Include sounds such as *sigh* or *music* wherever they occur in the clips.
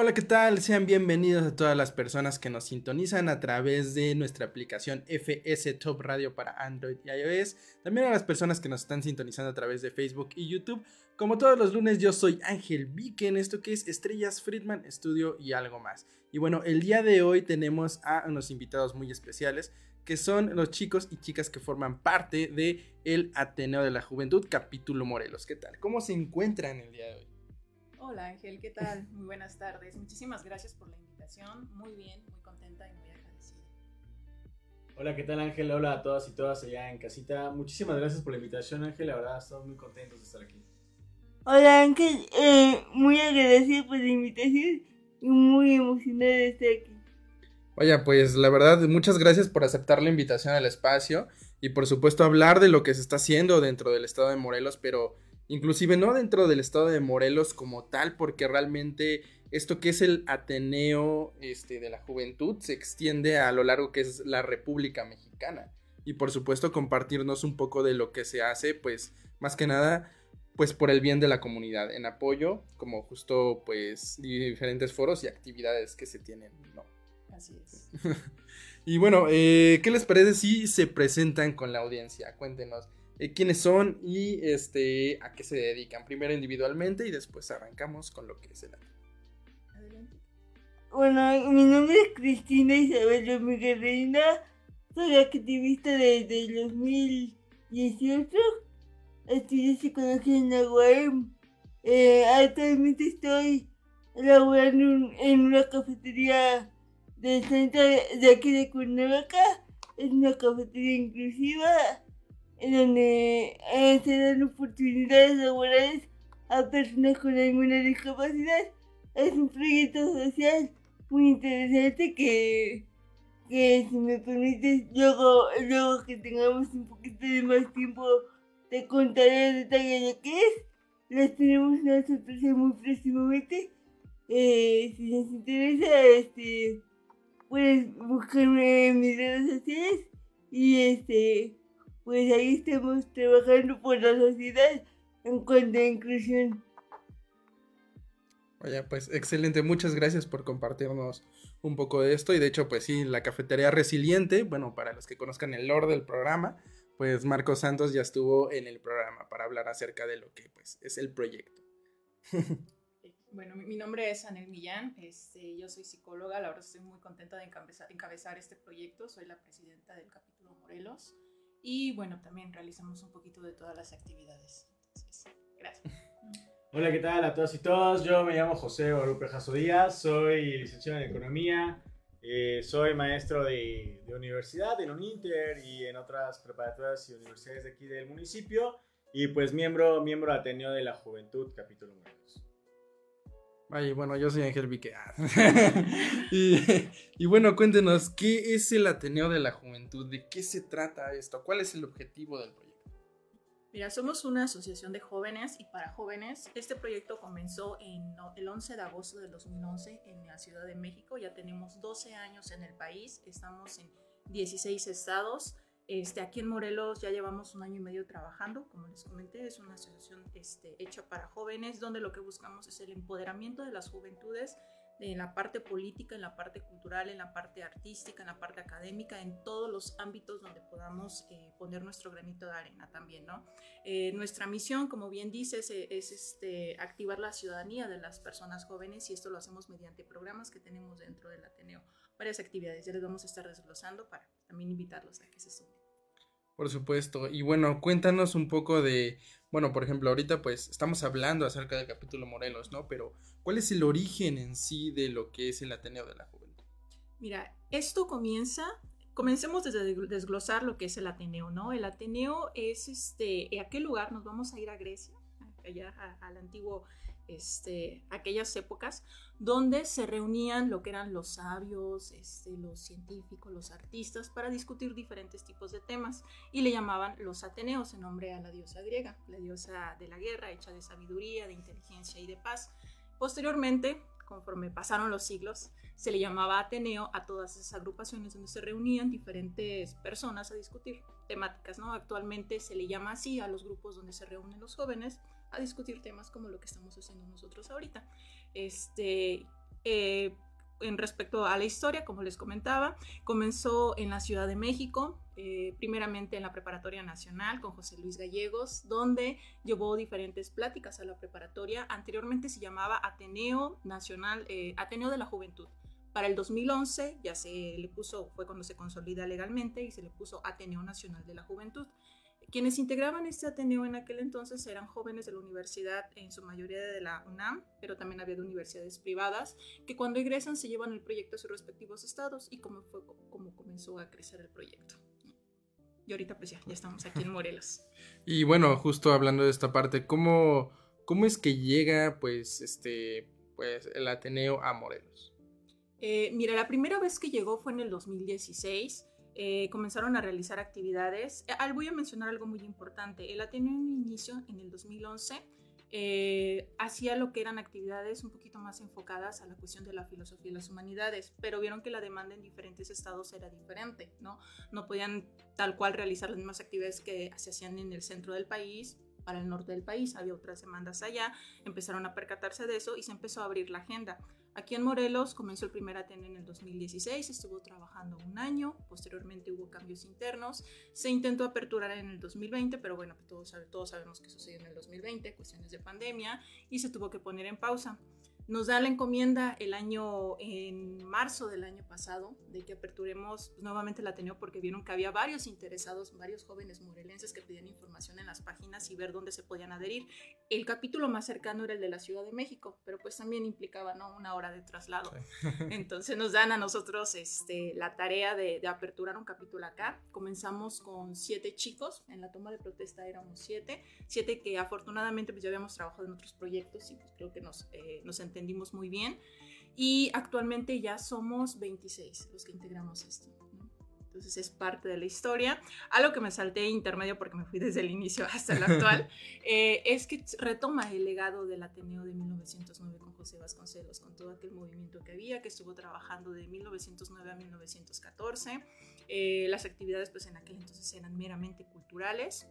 Hola, ¿qué tal? Sean bienvenidos a todas las personas que nos sintonizan a través de nuestra aplicación FS Top Radio para Android y iOS. También a las personas que nos están sintonizando a través de Facebook y YouTube. Como todos los lunes, yo soy Ángel Viken, esto que es Estrellas Friedman Studio y algo más. Y bueno, el día de hoy tenemos a unos invitados muy especiales que son los chicos y chicas que forman parte de el Ateneo de la Juventud, capítulo Morelos. ¿Qué tal? ¿Cómo se encuentran el día de hoy? Hola Ángel, ¿qué tal? Muy buenas tardes. Muchísimas gracias por la invitación. Muy bien, muy contenta y muy agradecida. Hola, ¿qué tal Ángel? Hola a todas y todas allá en casita. Muchísimas gracias por la invitación Ángel, la verdad estamos muy contentos de estar aquí. Hola Ángel, eh, muy agradecida por la invitación y muy emocionada de estar aquí. Vaya, pues la verdad, muchas gracias por aceptar la invitación al espacio y por supuesto hablar de lo que se está haciendo dentro del estado de Morelos, pero inclusive no dentro del estado de Morelos como tal, porque realmente esto que es el Ateneo este, de la Juventud se extiende a lo largo que es la República Mexicana. Y por supuesto compartirnos un poco de lo que se hace, pues más que nada, pues por el bien de la comunidad, en apoyo, como justo pues diferentes foros y actividades que se tienen, ¿no? Así es. *laughs* Y bueno, eh, ¿qué les parece si se presentan con la audiencia? Cuéntenos eh, quiénes son y este, a qué se dedican. Primero individualmente y después arrancamos con lo que es el año. Bueno, mi nombre es Cristina Isabel Domínguez Reina, soy activista desde el 2018, estudié psicología en la UAM. Eh, actualmente estoy laborando en- en una cafetería del centro de aquí de Cuernavaca, es una cafetería inclusiva en donde eh, se dan oportunidades laborales a personas con alguna discapacidad. Es un proyecto social muy interesante que, que si me permite, luego, luego que tengamos un poquito de más tiempo, te contaré el detalle de qué es. Les tenemos una sorpresa muy próximamente. Eh, si les interesa, este, puedes buscarme en mis redes sociales y este, pues ahí estamos trabajando por la sociedad en cuanto a inclusión. Vaya, pues excelente, muchas gracias por compartirnos un poco de esto. Y de hecho, pues sí, la cafetería resiliente, bueno, para los que conozcan el lore del programa, pues Marcos Santos ya estuvo en el programa para hablar acerca de lo que pues es el proyecto. *laughs* Bueno, mi, mi nombre es Anel Millán, este, yo soy psicóloga, la verdad estoy muy contenta de encabezar, encabezar este proyecto, soy la presidenta del capítulo Morelos y bueno, también realizamos un poquito de todas las actividades. Entonces, gracias. *laughs* Hola, ¿qué tal a todos y todas? Yo me llamo José Guadalupe Jasso Díaz, soy licenciado en Economía, eh, soy maestro de, de universidad en UNINTER y en otras preparatorias y universidades de aquí del municipio y pues miembro, miembro Ateneo de la Juventud, capítulo 1. Ay, bueno, yo soy Ángel Vique. Ah. *laughs* y, y, bueno, cuéntenos, ¿qué es el Ateneo de la Juventud? ¿De qué se trata esto? ¿Cuál es el objetivo del proyecto? Mira, somos una asociación de jóvenes y para jóvenes. Este proyecto comenzó en el 11 de agosto de 2011 en la Ciudad de México. Ya tenemos 12 años en el país, estamos en 16 estados este, aquí en Morelos ya llevamos un año y medio trabajando, como les comenté, es una asociación este, hecha para jóvenes, donde lo que buscamos es el empoderamiento de las juventudes en la parte política, en la parte cultural, en la parte artística, en la parte académica, en todos los ámbitos donde podamos eh, poner nuestro granito de arena también, ¿no? Eh, nuestra misión, como bien dices, eh, es este, activar la ciudadanía de las personas jóvenes y esto lo hacemos mediante programas que tenemos dentro del Ateneo. Varias actividades, ya les vamos a estar desglosando para también invitarlos a que se sumen. Por supuesto. Y bueno, cuéntanos un poco de, bueno, por ejemplo, ahorita pues estamos hablando acerca del capítulo Morelos, ¿no? Pero, ¿cuál es el origen en sí de lo que es el Ateneo de la Juventud? Mira, esto comienza comencemos desde desglosar lo que es el Ateneo, ¿no? El Ateneo es este, ¿a qué lugar? Nos vamos a ir a Grecia, allá al antiguo, este, aquellas épocas, donde se reunían lo que eran los sabios, este, los científicos, los artistas, para discutir diferentes tipos de temas, y le llamaban los Ateneos en nombre a la diosa griega, la diosa de la guerra, hecha de sabiduría, de inteligencia y de paz. Posteriormente, conforme pasaron los siglos, se le llamaba Ateneo a todas esas agrupaciones donde se reunían diferentes personas a discutir temáticas, ¿no? Actualmente se le llama así a los grupos donde se reúnen los jóvenes a discutir temas como lo que estamos haciendo nosotros ahorita. Este, eh, en respecto a la historia, como les comentaba, comenzó en la Ciudad de México, eh, primeramente en la Preparatoria Nacional con José Luis Gallegos, donde llevó diferentes pláticas a la preparatoria. Anteriormente se llamaba Ateneo Nacional, eh, Ateneo de la Juventud. Para el 2011 ya se le puso, fue cuando se consolida legalmente y se le puso Ateneo Nacional de la Juventud. Quienes integraban este Ateneo en aquel entonces eran jóvenes de la universidad, en su mayoría de la UNAM, pero también había de universidades privadas, que cuando egresan se llevan el proyecto a sus respectivos estados y como fue como comenzó a crecer el proyecto. Y ahorita pues ya, ya estamos aquí en Morelos. *laughs* Y bueno, justo hablando de esta parte, ¿cómo, cómo es que llega pues este pues el Ateneo a Morelos? Eh, mira, la primera vez que llegó fue en el 2016. Eh, comenzaron a realizar actividades. Eh, voy a mencionar algo muy importante. El Ateneo en inicio, en el 2011, eh, hacía lo que eran actividades un poquito más enfocadas a la cuestión de la filosofía y las humanidades, pero vieron que la demanda en diferentes estados era diferente, ¿no? No podían tal cual realizar las mismas actividades que se hacían en el centro del país para el norte del país, había otras demandas allá, empezaron a percatarse de eso y se empezó a abrir la agenda. Aquí en Morelos comenzó el primer Ateneo en el 2016, estuvo trabajando un año, posteriormente hubo cambios internos, se intentó aperturar en el 2020, pero bueno, todos, sabe- todos sabemos que sucedió en el 2020, cuestiones de pandemia, y se tuvo que poner en pausa. Nos da la encomienda el año, en marzo del año pasado, de que aperturemos nuevamente el Ateneo porque vieron que había varios interesados, varios jóvenes morelenses que pedían información en las páginas y ver dónde se podían adherir. El capítulo más cercano era el de la Ciudad de México, pero pues también implicaba ¿no? una hora de traslado. *laughs* *laughs* Entonces nos dan a nosotros este, la tarea de, de aperturar un capítulo acá. Comenzamos con siete chicos, en la toma de protesta éramos siete, siete que afortunadamente pues ya habíamos trabajado en otros proyectos y pues creo que nos, eh, nos entendimos muy bien. Y actualmente ya somos 26 los que integramos esto. ¿no? Entonces es parte de la historia. Algo que me salté intermedio porque me fui desde el inicio hasta el actual, *laughs* eh, es que retoma el legado del Ateneo de 1909 con José Vasconcelos, con todo aquel movimiento que había, que estuvo trabajando de 1909 a 1914. Eh, las actividades pues en aquel entonces eran meramente culturales.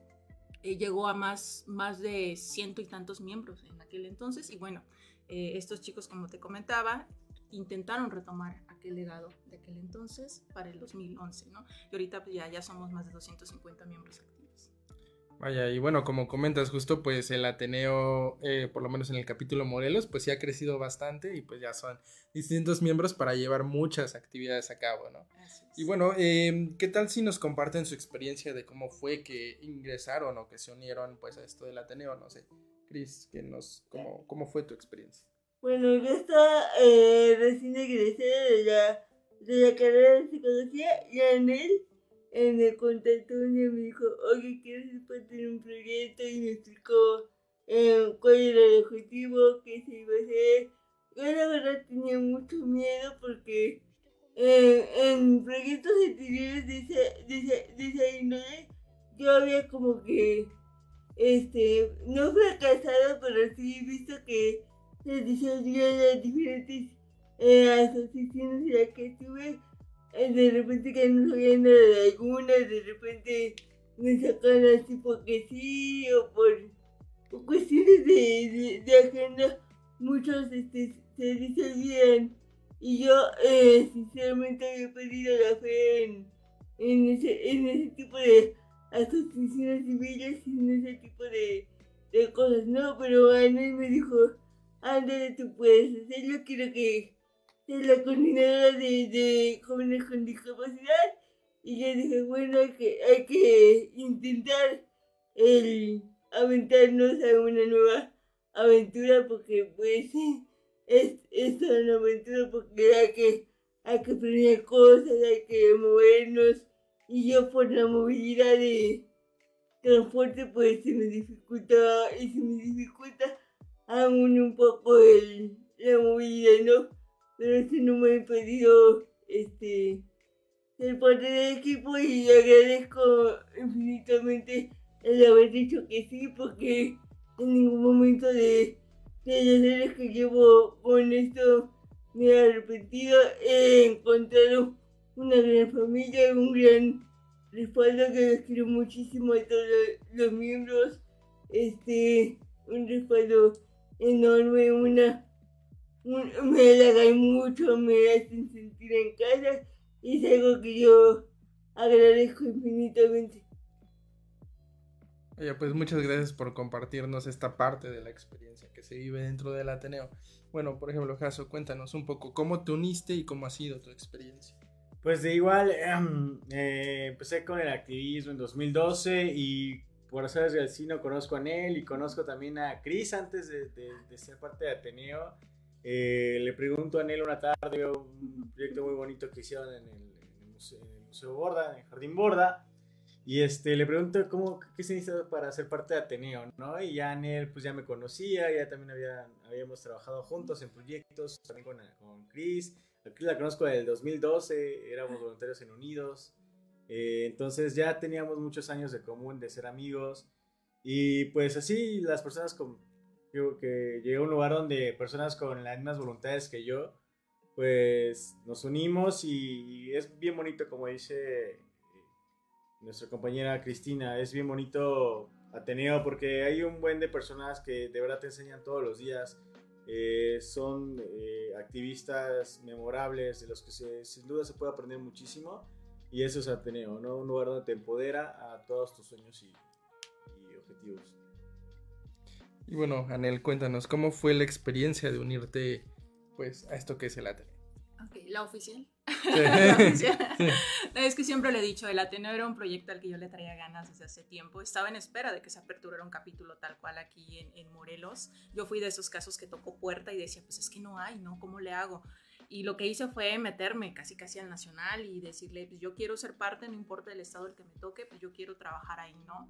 Eh, llegó a más, más de ciento y tantos miembros en aquel entonces y bueno, eh, estos chicos como te comentaba intentaron retomar aquel legado de aquel entonces para el 2011, ¿no? Y ahorita pues, ya, ya somos más de 250 miembros activos. Vaya, y bueno, como comentas justo, pues el Ateneo, eh, por lo menos en el capítulo Morelos, pues sí ha crecido bastante y pues ya son distintos miembros para llevar muchas actividades a cabo, ¿no? Y bueno, eh, ¿qué tal si nos comparten su experiencia de cómo fue que ingresaron o que se unieron pues a esto del Ateneo? No sé, Cris, que nos, cómo, ¿cómo fue tu experiencia? Bueno, yo estaba eh, recién egresada de la, de la carrera de psicología y en él, en el contacto me dijo, oye, ¿quieres tener un proyecto? Y me explicó eh, cuál era el objetivo, qué se iba a hacer. Yo la verdad tenía mucho miedo porque eh, en proyectos anteriores de esa, de esa, de esa índole, yo había como que, este, no fracasado, pero sí visto que se disolvían las diferentes eh, asociaciones en las que estuve. Eh, de repente que no sabían de algunas, de repente me sacan así porque sí, o por, por cuestiones de, de, agenda, muchos este, se disolvían. Y yo, eh, sinceramente, había perdido la fe en, ese, en ese tipo de asociaciones civiles y ese tipo de, de cosas, ¿no? Pero Anel me dijo, ándale, tú puedes hacerlo, quiero que seas la coordinadora de, de jóvenes con discapacidad. Y yo dije, bueno, hay que, hay que intentar el aventarnos a una nueva aventura porque pues es, es una aventura porque hay que, hay que aprender cosas, hay que movernos. Y yo por la movilidad de transporte pues se me dificulta y se me dificulta aún un poco el, la movilidad, ¿no? Pero eso no me ha impedido este, ser parte del equipo y agradezco infinitamente el haber dicho que sí porque en ningún momento de, de años que llevo con esto me he arrepentido. He encontrado una gran familia, un gran respaldo que los quiero muchísimo a todos los, miembros. Este, un respaldo enorme, una, un- me halagan mucho, me hacen sentir en casa es algo que yo agradezco infinitamente. Oye, pues muchas gracias por compartirnos esta parte de la experiencia que se vive dentro del Ateneo. Bueno, por ejemplo, Jaso, cuéntanos un poco cómo te uniste y cómo ha sido tu experiencia. Pues de igual, em, eh, empecé con el activismo en 2012 y por hacer del Cino conozco a Nel y conozco también a Cris antes de, de- de ser parte de Ateneo. Eh, le pregunto a Nel una tarde, un proyecto muy bonito que hicieron en el, en el museo, en el Museo Borda, en el Jardín Borda. Y este, le pregunto cómo, qué se necesita para ser parte de Ateneo, ¿no? Y ya Nel pues ya me conocía, ya también había, habíamos trabajado juntos en proyectos, también con, con Cris. A Cris la conozco del 2012, éramos voluntarios en Unidos. Eh, entonces ya teníamos muchos años de común, de ser amigos. Y pues así las personas con, que, que llegué a un lugar donde personas con las mismas voluntades que yo, pues nos unimos y, es bien bonito como dice eh, nuestra compañera Cristina, es bien bonito Ateneo porque hay un buen de personas que de verdad te enseñan todos los días. Eh, son eh, activistas memorables de los que se- sin duda se puede aprender muchísimo y eso es Ateneo, ¿no? Un lugar donde te empodera a todos tus sueños y, y objetivos. Y bueno, Anel, cuéntanos cómo fue la experiencia de unirte pues a esto que es el Ateneo. Ok, la oficial. *laughs* Sí. La oficial. No, es que siempre le he dicho, el Ateneo era un proyecto al que yo le traía ganas desde hace tiempo. Estaba en espera de que se aperturara un capítulo tal cual aquí en, en Morelos. Yo fui de esos casos que tocó puerta y decía, pues es que no hay, ¿no? ¿Cómo le hago? Y lo que hice fue meterme casi casi al nacional y decirle, pues yo quiero ser parte, no importa el estado el que me toque, pues yo quiero trabajar ahí, ¿no?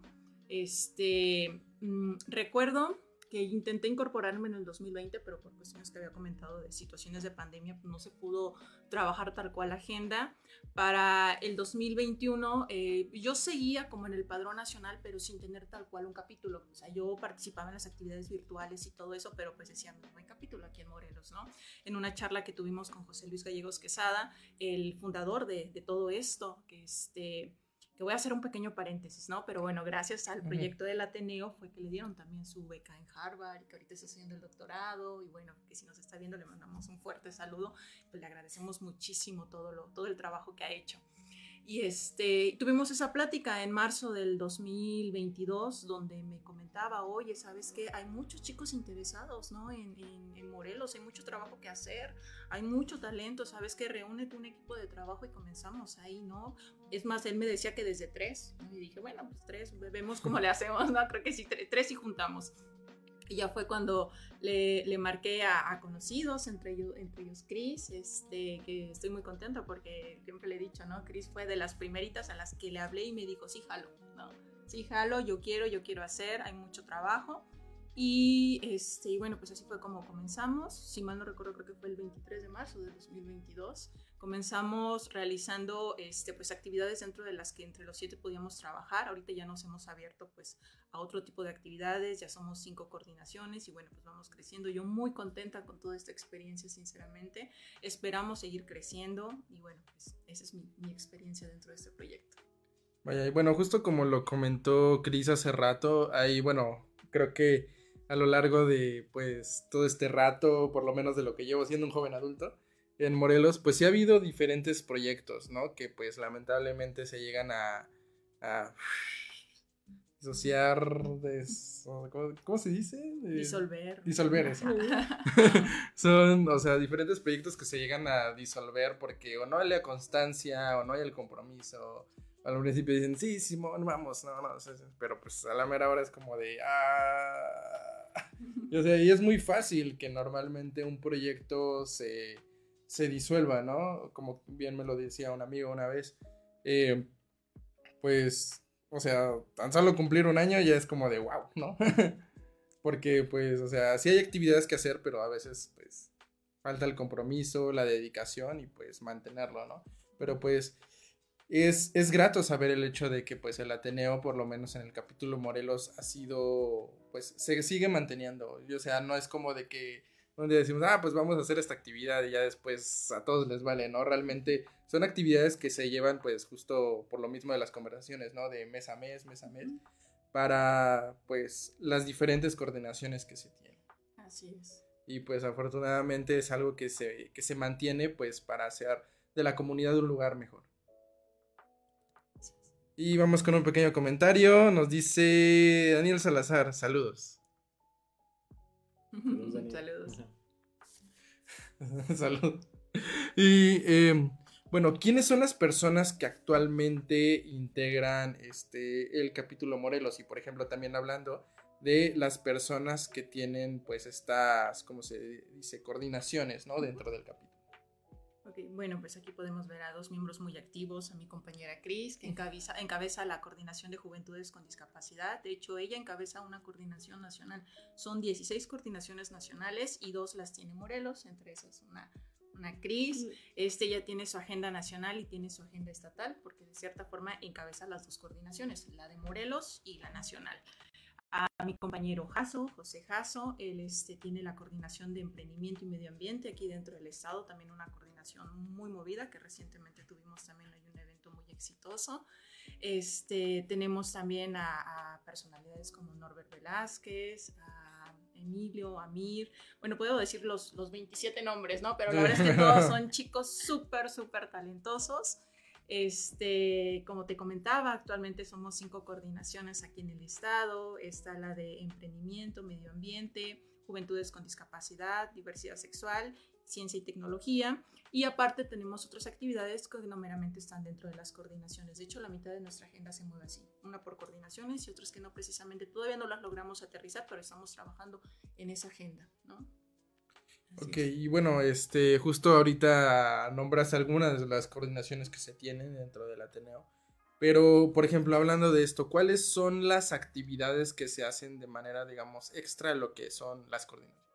Este, mm, recuerdo que intenté incorporarme en el 2020, pero por cuestiones que había comentado de situaciones de pandemia, pues no se pudo trabajar tal cual la agenda. Para el 2021 eh, yo seguía como en el padrón nacional, pero sin tener tal cual un capítulo. O sea, yo participaba en las actividades virtuales y todo eso, pero pues decían, no hay capítulo aquí en Morelos, ¿no? En una charla que tuvimos con José Luis Gallegos Quesada, el fundador de, de todo esto, que este que voy a hacer un pequeño paréntesis, ¿no? Pero bueno, gracias al proyecto del Ateneo fue que le dieron también su beca en Harvard y que ahorita está haciendo el doctorado y bueno, que si nos está viendo le mandamos un fuerte saludo, pues le agradecemos muchísimo todo, lo, todo el trabajo que ha hecho. Y este, tuvimos esa plática en marzo del 2022 donde me comentaba, oye, ¿sabes qué? Hay muchos chicos interesados, ¿no? En, en- Morelos, hay mucho trabajo que hacer, hay mucho talento, ¿sabes qué? Reúnete un equipo de trabajo y comenzamos ahí, ¿no? Es más, él me decía que desde tres, y dije, bueno, pues tres, vemos cómo le hacemos, ¿no? Creo que sí, tre- tres y juntamos. Y ya fue cuando le, le marqué a, a conocidos, entre ellos, entre ellos Chris, este, que estoy muy contenta porque siempre le he dicho, ¿no? Chris fue de las primeritas a las que le hablé y me dijo, sí, jalo, ¿no? Sí, jalo, yo quiero, yo quiero hacer, hay mucho trabajo. Y, este, y bueno, pues así fue como comenzamos. Si mal no recuerdo, creo que fue el 23 de marzo de 2022. Comenzamos realizando este, pues, actividades dentro de las que entre los siete podíamos trabajar. Ahorita ya nos hemos abierto pues, a otro tipo de actividades, ya somos cinco coordinaciones y bueno, pues vamos creciendo. Yo muy contenta con toda esta experiencia, sinceramente. Esperamos seguir creciendo y bueno, pues esa es mi, mi experiencia dentro de este proyecto. Vaya, y bueno, justo como lo comentó Cris hace rato, ahí, bueno, creo que a lo largo de, pues, todo este rato, por lo menos de lo que llevo siendo un joven adulto, en Morelos, pues sí ha habido diferentes proyectos, ¿no? Que pues lamentablemente se llegan a, a disociar, des- ¿cómo, cómo se dice? De- Disolver. Disolver, eso. *laughs* Son, o sea, diferentes proyectos que se llegan a disolver porque o no hay la constancia o no hay el compromiso. Al principio dicen, sí, Simón, vamos, no, no, sí, sí", pero pues a la mera hora es como de, ah. *laughs* Y, o sea, y es muy fácil que normalmente un proyecto se, se disuelva, ¿no? Como bien me lo decía un amigo una vez, eh, pues, o sea, tan solo cumplir un año ya es como de wow, ¿no? *laughs* Porque, pues, o sea, sí hay actividades que hacer, pero a veces, pues, falta el compromiso, la dedicación y, pues, mantenerlo, ¿no? Pero, pues, es, es grato saber el hecho de que, pues, el Ateneo, por lo menos en el capítulo Morelos, ha sido, pues, se sigue manteniendo. Y, o sea, no es como de que un día decimos, ah, pues vamos a hacer esta actividad y ya después a todos les vale, ¿no? Realmente son actividades que se llevan, pues, justo por lo mismo de las conversaciones, ¿no? De mes a mes, mes a mes, para, pues, las diferentes coordinaciones que se tienen. Así es. Y pues afortunadamente es algo que se, que se mantiene pues para hacer de la comunidad un lugar mejor. Y vamos con un pequeño comentario. Nos dice Daniel Salazar, saludos. Saludos. *laughs* saludos. Y eh, bueno, ¿quiénes son las personas que actualmente integran este el capítulo Morelos? Y por ejemplo, también hablando de las personas que tienen pues estas, ¿cómo se dice? Coordinaciones, ¿no? Dentro del capítulo. Ok, bueno, pues aquí podemos ver a dos miembros muy activos, a mi compañera Cris, que encabeza, encabeza la coordinación de juventudes con discapacidad. De hecho, ella encabeza una coordinación nacional. Son 16 coordinaciones nacionales y dos las tiene Morelos, entre esas una, una Cris. Este ya tiene su agenda nacional y tiene su agenda estatal, porque de cierta forma encabeza las dos coordinaciones, la de Morelos y la nacional. A mi compañero Jaso, José Jaso, él este, tiene la coordinación de emprendimiento y medio ambiente aquí dentro del estado, también una coordinación muy movida que recientemente tuvimos también hay un evento muy exitoso. Este, tenemos también a, a personalidades como Norbert Velázquez, a Emilio, Amir, bueno, puedo decir los, los 27 nombres, ¿no? Pero la verdad es que todos son *laughs* chicos súper, súper talentosos. Este, como te comentaba, actualmente somos cinco coordinaciones aquí en el estado. Está la de emprendimiento, medio ambiente, juventudes con discapacidad, diversidad sexual, ciencia y tecnología. Y aparte tenemos otras actividades que no meramente están dentro de las coordinaciones. De hecho, la mitad de nuestra agenda se mueve así. Una por coordinaciones y otras que no precisamente. Todavía no las logramos aterrizar, pero estamos trabajando en esa agenda, ¿no? Así Ok, es. y bueno, este, justo ahorita nombras algunas de las coordinaciones que se tienen dentro del Ateneo. Pero, por ejemplo, hablando de esto, ¿cuáles son las actividades que se hacen de manera, digamos, extra a lo que son las coordinaciones?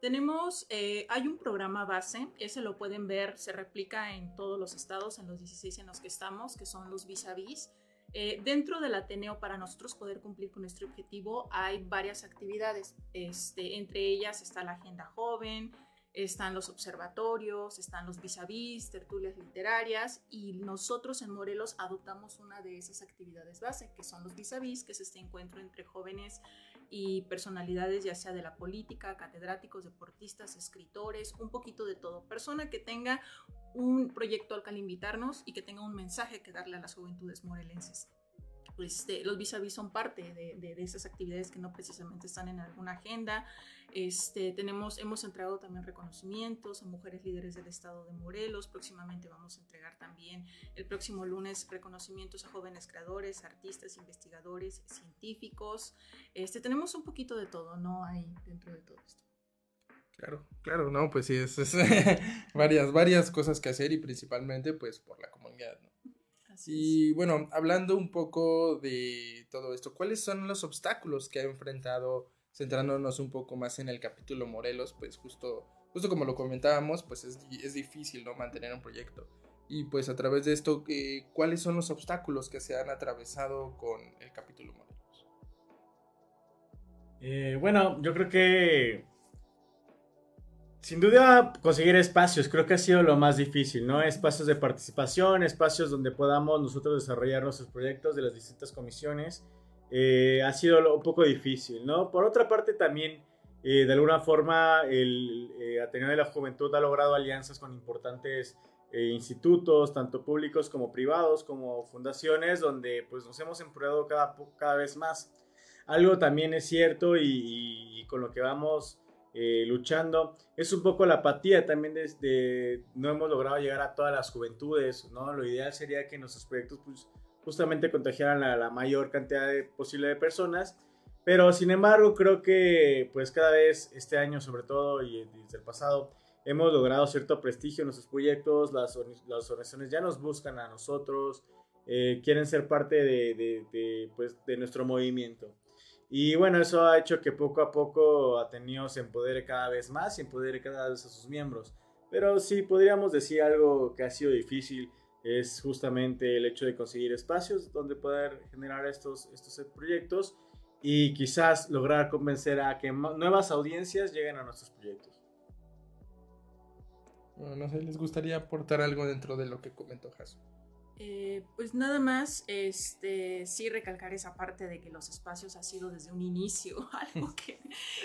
Tenemos, eh, hay un programa base, ese lo pueden ver, se replica en todos los estados, en los 16 en los que estamos, que son los vis a vis. Eh, dentro del Ateneo, para nosotros poder cumplir con nuestro objetivo, hay varias actividades. Este, entre ellas está la Agenda Joven, están los observatorios, están los vis a vis, tertulias literarias, y nosotros en Morelos adoptamos una de esas actividades base, que son los vis a vis, que es este encuentro entre jóvenes y personalidades ya sea de la política, catedráticos, deportistas, escritores, un poquito de todo. Persona que tenga un proyecto al cual invitarnos y que tenga un mensaje que darle a las juventudes morelenses. Este, los vis a vis son parte de, de- de esas actividades que no precisamente están en alguna agenda. Este, tenemos, hemos entregado también reconocimientos a mujeres líderes del estado de Morelos. Próximamente vamos a entregar también el próximo lunes reconocimientos a jóvenes creadores, artistas, investigadores, científicos. Este, tenemos un poquito de todo, ¿no? Hay dentro de todo esto. Claro, claro, no, pues sí, es, es *laughs* varias, varias cosas que hacer y principalmente, pues, por la comunidad, ¿no? Así es. Y bueno, hablando un poco de todo esto, ¿cuáles son los obstáculos que ha enfrentado, centrándonos un poco más en el capítulo Morelos? Pues justo, justo como lo comentábamos, pues es, es difícil, ¿no? Mantener un proyecto. Y pues a través de esto, eh, ¿cuáles son los obstáculos que se han atravesado con el capítulo Morelos? Eh, bueno, yo creo que sin duda conseguir espacios, creo que ha sido lo más difícil, ¿no? Espacios de participación, espacios donde podamos nosotros desarrollar nuestros proyectos de las distintas comisiones, eh, ha sido un poco difícil, ¿no? Por otra parte también, eh, de alguna forma, el eh, Ateneo de la Juventud ha logrado alianzas con importantes eh, institutos, tanto públicos como privados, como fundaciones, donde pues nos hemos empoderado cada, cada vez más algo también es cierto y, y- y con lo que vamos eh, luchando es un poco la apatía también desde no hemos logrado llegar a todas las juventudes, ¿no? Lo ideal sería que nuestros proyectos pues, justamente contagiaran a la mayor cantidad de- posible de personas, pero sin embargo creo que pues cada vez este año sobre todo y desde el pasado hemos logrado cierto prestigio en nuestros proyectos, las, las organizaciones ya nos buscan a nosotros, eh, quieren ser parte de, de- de, pues, de nuestro movimiento. Y bueno, eso ha hecho que poco a poco Ateneo se empodere cada vez más y empodere cada vez a sus miembros. Pero sí, podríamos decir algo que ha sido difícil, es justamente el hecho de conseguir espacios donde poder generar estos, estos proyectos y quizás lograr convencer a que nuevas audiencias lleguen a nuestros proyectos. Bueno, no sé, ¿les gustaría aportar algo dentro de lo que comentó Jaso? Eh, pues nada más, este, sí recalcar esa parte de que los espacios ha sido desde un inicio *laughs* algo que,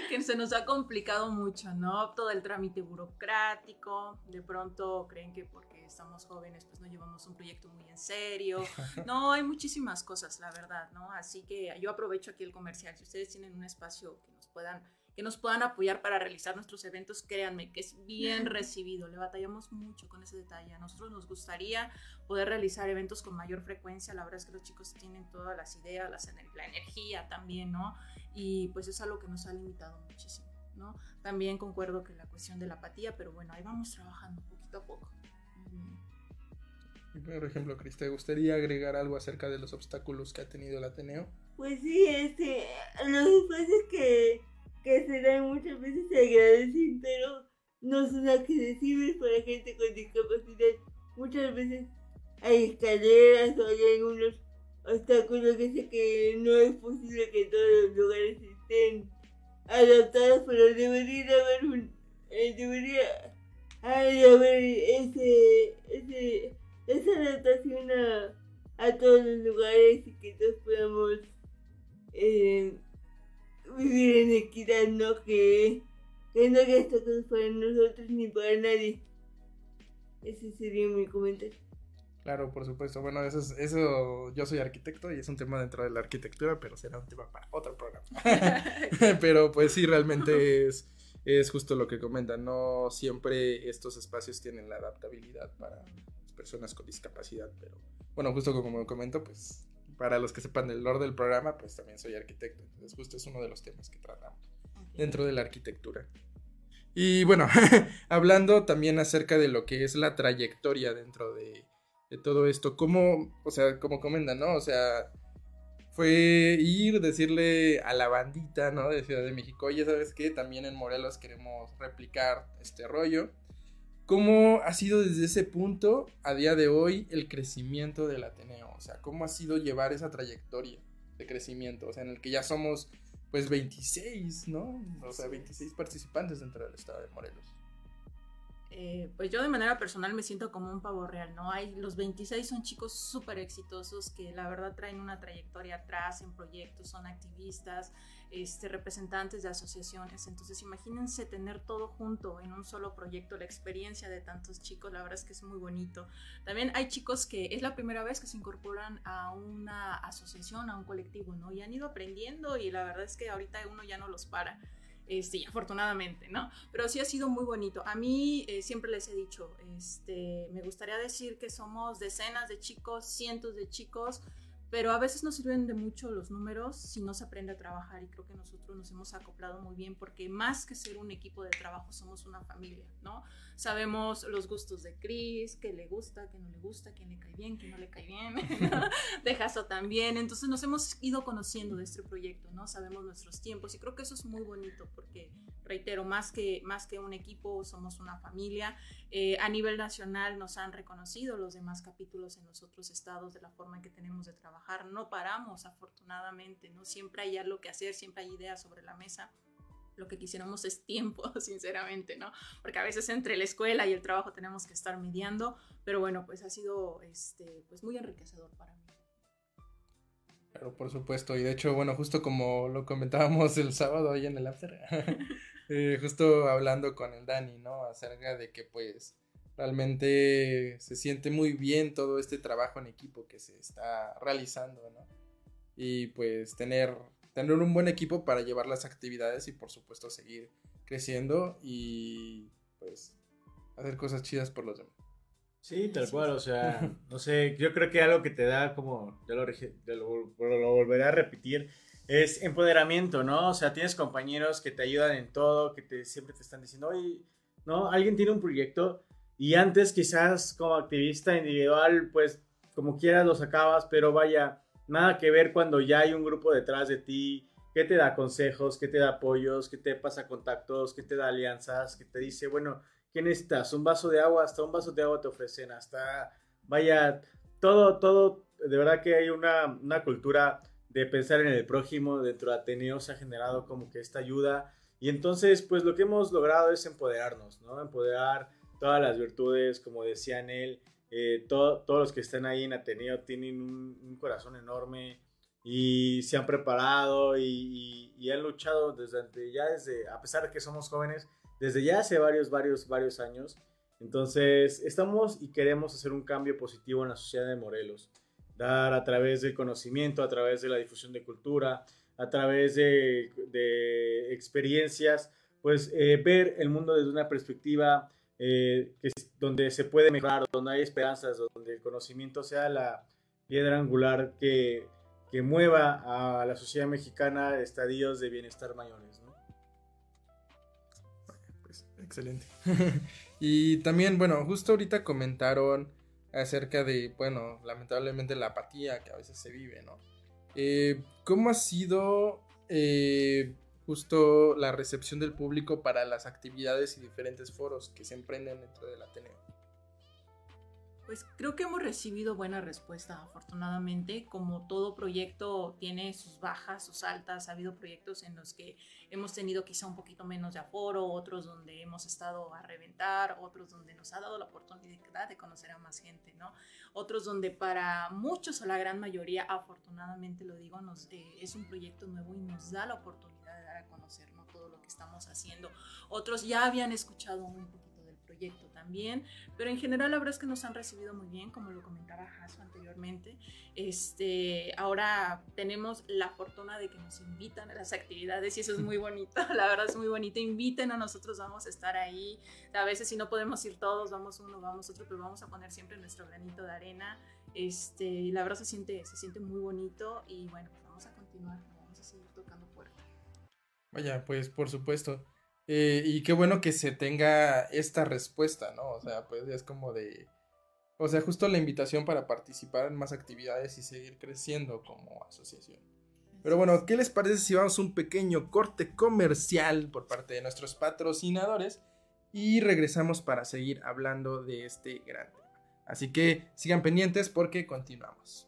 que se nos ha complicado mucho, ¿no? Todo el trámite burocrático, de pronto creen que porque estamos jóvenes pues no llevamos un proyecto muy en serio. *laughs* No, hay muchísimas cosas, la verdad, ¿no? Así que yo aprovecho aquí el comercial. Si ustedes tienen un espacio que nos puedan que nos puedan apoyar para realizar nuestros eventos, créanme que es bien *laughs* recibido. Le batallamos mucho con ese detalle. A nosotros nos gustaría poder realizar eventos con mayor frecuencia. La verdad es que los chicos tienen todas las ideas, las la energía también, ¿no? Y pues es algo que nos ha limitado muchísimo, ¿no? También concuerdo que la cuestión de la apatía, pero bueno, ahí vamos trabajando poquito a poco. Por ejemplo, Cris, ¿te gustaría agregar algo acerca de los obstáculos que ha tenido el Ateneo? Pues sí, este, los espacios que, que se dan muchas veces agradecen, pero no son accesibles para gente con discapacidad. Muchas veces hay escaleras o hay algunos obstáculos que sé que no es posible que todos los lugares estén adaptados, pero debería de haber un, eh, debería haber ese, ese, esa adaptación a, a todos los lugares y que todos podamos eh, vivir en equidad, no que, que no haya para nosotros ni para nadie. Ese sería mi comentario. Claro, por supuesto. Bueno, eso, es- eso yo soy arquitecto y es un tema dentro de la arquitectura, pero será un tema para otro programa. *laughs* pero pues sí, realmente es, es justo lo que comentan. No siempre estos espacios tienen la adaptabilidad para las personas con discapacidad, pero bueno, justo como comento, pues para los que sepan del lore del programa, pues también soy arquitecto. Entonces justo es uno de los temas que tratamos dentro de la arquitectura. Y bueno, *laughs* hablando también acerca de lo que es la trayectoria dentro de, de todo esto, ¿cómo, o sea, como comentan, ¿no? O sea, fue ir, decirle a la bandita, ¿no? De Ciudad de México, oye, ¿sabes qué? También en Morelos queremos replicar este rollo. ¿Cómo ha sido desde ese punto a día de hoy el crecimiento del Ateneo? O sea, ¿cómo ha sido llevar esa trayectoria de crecimiento? O sea, en el que ya somos pues 26, ¿no? O sea, 26 participantes dentro del estado de Morelos. Eh, pues yo de manera personal me siento como un pavo real, ¿no? Hay, los 26 son chicos súper exitosos que la verdad traen una trayectoria atrás en proyectos, son activistas, este, representantes de asociaciones. Entonces imagínense tener todo junto en un solo proyecto, la experiencia de tantos chicos, la verdad es que es muy bonito. También hay chicos que es la primera vez que se incorporan a una asociación, a un colectivo, ¿no? Y han ido aprendiendo y la verdad es que ahorita uno ya no los para. Este, afortunadamente, ¿no? Pero sí ha sido muy bonito. A mí eh, siempre les he dicho, este, me gustaría decir que somos decenas de chicos, cientos de chicos, pero a veces no sirven de mucho los números si no se aprende a trabajar y creo que nosotros nos hemos acoplado muy bien porque más que ser un equipo de trabajo somos una familia, ¿no? Sabemos los gustos de Chris, qué le gusta, qué no le gusta, quién le cae bien, quién no le cae bien, ¿no? *laughs* *laughs* de Jaso también, entonces nos hemos ido conociendo de este proyecto, ¿no? Sabemos nuestros tiempos y creo que eso es muy bonito porque, reitero, más que, más que un equipo, somos una familia. Eh, a nivel nacional nos han reconocido los demás capítulos en los otros estados de la forma en que tenemos de trabajar. No paramos, afortunadamente, ¿no? Siempre hay algo que hacer, siempre hay ideas sobre la mesa. Lo que quisiéramos es tiempo, *laughs* sinceramente, ¿no? Porque a veces entre la escuela y el trabajo tenemos que estar mediando, pero bueno, pues ha sido este, pues muy enriquecedor para mí. Claro, por supuesto. Y de hecho, bueno, justo como lo comentábamos el sábado ahí en el after, *laughs* eh, justo hablando con el Dani, ¿no? Acerca de que pues realmente se siente muy bien todo este trabajo en equipo que se está realizando, ¿no? Y pues tener, tener un buen equipo para llevar las actividades y por supuesto seguir creciendo y pues hacer cosas chidas por los demás. Sí, tal Sí, cual, sí. o sea, *laughs* no sé, yo creo que algo que te da como, ya lo, lo, lo volveré a repetir, es empoderamiento, ¿no? O sea, tienes compañeros que te ayudan en todo, que te, siempre te están diciendo, oye, ¿no? Alguien tiene un proyecto y antes quizás como activista individual, pues como quieras lo sacabas, pero vaya, nada que ver cuando ya hay un grupo detrás de ti que te da consejos, que te da apoyos, que te pasa contactos, que te da alianzas, que te dice, bueno, ¿qué necesitas? Un vaso de agua, hasta un vaso de agua te ofrecen, hasta, vaya, todo, todo, de verdad que hay una, una cultura de pensar en el prójimo dentro de Ateneo se ha generado como que esta ayuda y entonces pues lo que hemos logrado es empoderarnos, ¿no? Empoderar todas las virtudes, como decían él, eh, todo- todos los que están ahí en Ateneo tienen un, un corazón enorme y se han preparado y, y- y han luchado desde ya desde, a pesar de que somos jóvenes, desde ya hace varios, varios, varios años. Entonces, estamos y queremos hacer un cambio positivo en la sociedad de Morelos. Dar a través del conocimiento, a través de la difusión de cultura, a través de, de experiencias, pues eh, ver el mundo desde una perspectiva eh, que donde se puede mejorar, donde hay esperanzas, donde el conocimiento sea la piedra angular que, que mueva a la sociedad mexicana estadios de bienestar mayores. ¿no? Pues, excelente. *laughs* y también, bueno, justo ahorita comentaron acerca de, bueno, lamentablemente la apatía que a veces se vive, ¿no? Eh, ¿Cómo ha sido eh, justo la recepción del público para las actividades y diferentes foros que se emprenden dentro del Ateneo? Pues creo que hemos recibido buena respuesta, afortunadamente. Como todo proyecto tiene sus bajas, sus altas, ha habido proyectos en los que hemos tenido quizá un poquito menos de aforo, otros donde hemos estado a reventar, otros donde nos ha dado la oportunidad de conocer a más gente, ¿no? Otros donde para muchos o la gran mayoría, afortunadamente lo digo, nos, eh, es un proyecto nuevo y nos da la oportunidad conocer ¿no? todo lo que estamos haciendo. Otros ya habían escuchado un poquito del proyecto también, pero en general la verdad es que nos han recibido muy bien, como lo comentaba Jaso anteriormente. Este, ahora tenemos la fortuna de que nos invitan a las actividades y eso es muy *laughs* bonito, la verdad es muy bonito. Inviten a nosotros, vamos a estar ahí. A veces si no podemos ir todos, vamos uno, vamos otro, pero vamos a poner siempre nuestro granito de arena. Este, la verdad se siente, se siente muy bonito y bueno, pues vamos a continuar, vamos a seguir tocando. Vaya, pues por supuesto. Eh, y qué bueno que se tenga esta respuesta, ¿no? O sea, pues es como de... O sea, justo la invitación para participar en más actividades y seguir creciendo como asociación. Pero bueno, ¿qué les parece si vamos a un pequeño corte comercial por parte de nuestros patrocinadores y regresamos para seguir hablando de este gran tema? Así que sigan pendientes porque continuamos.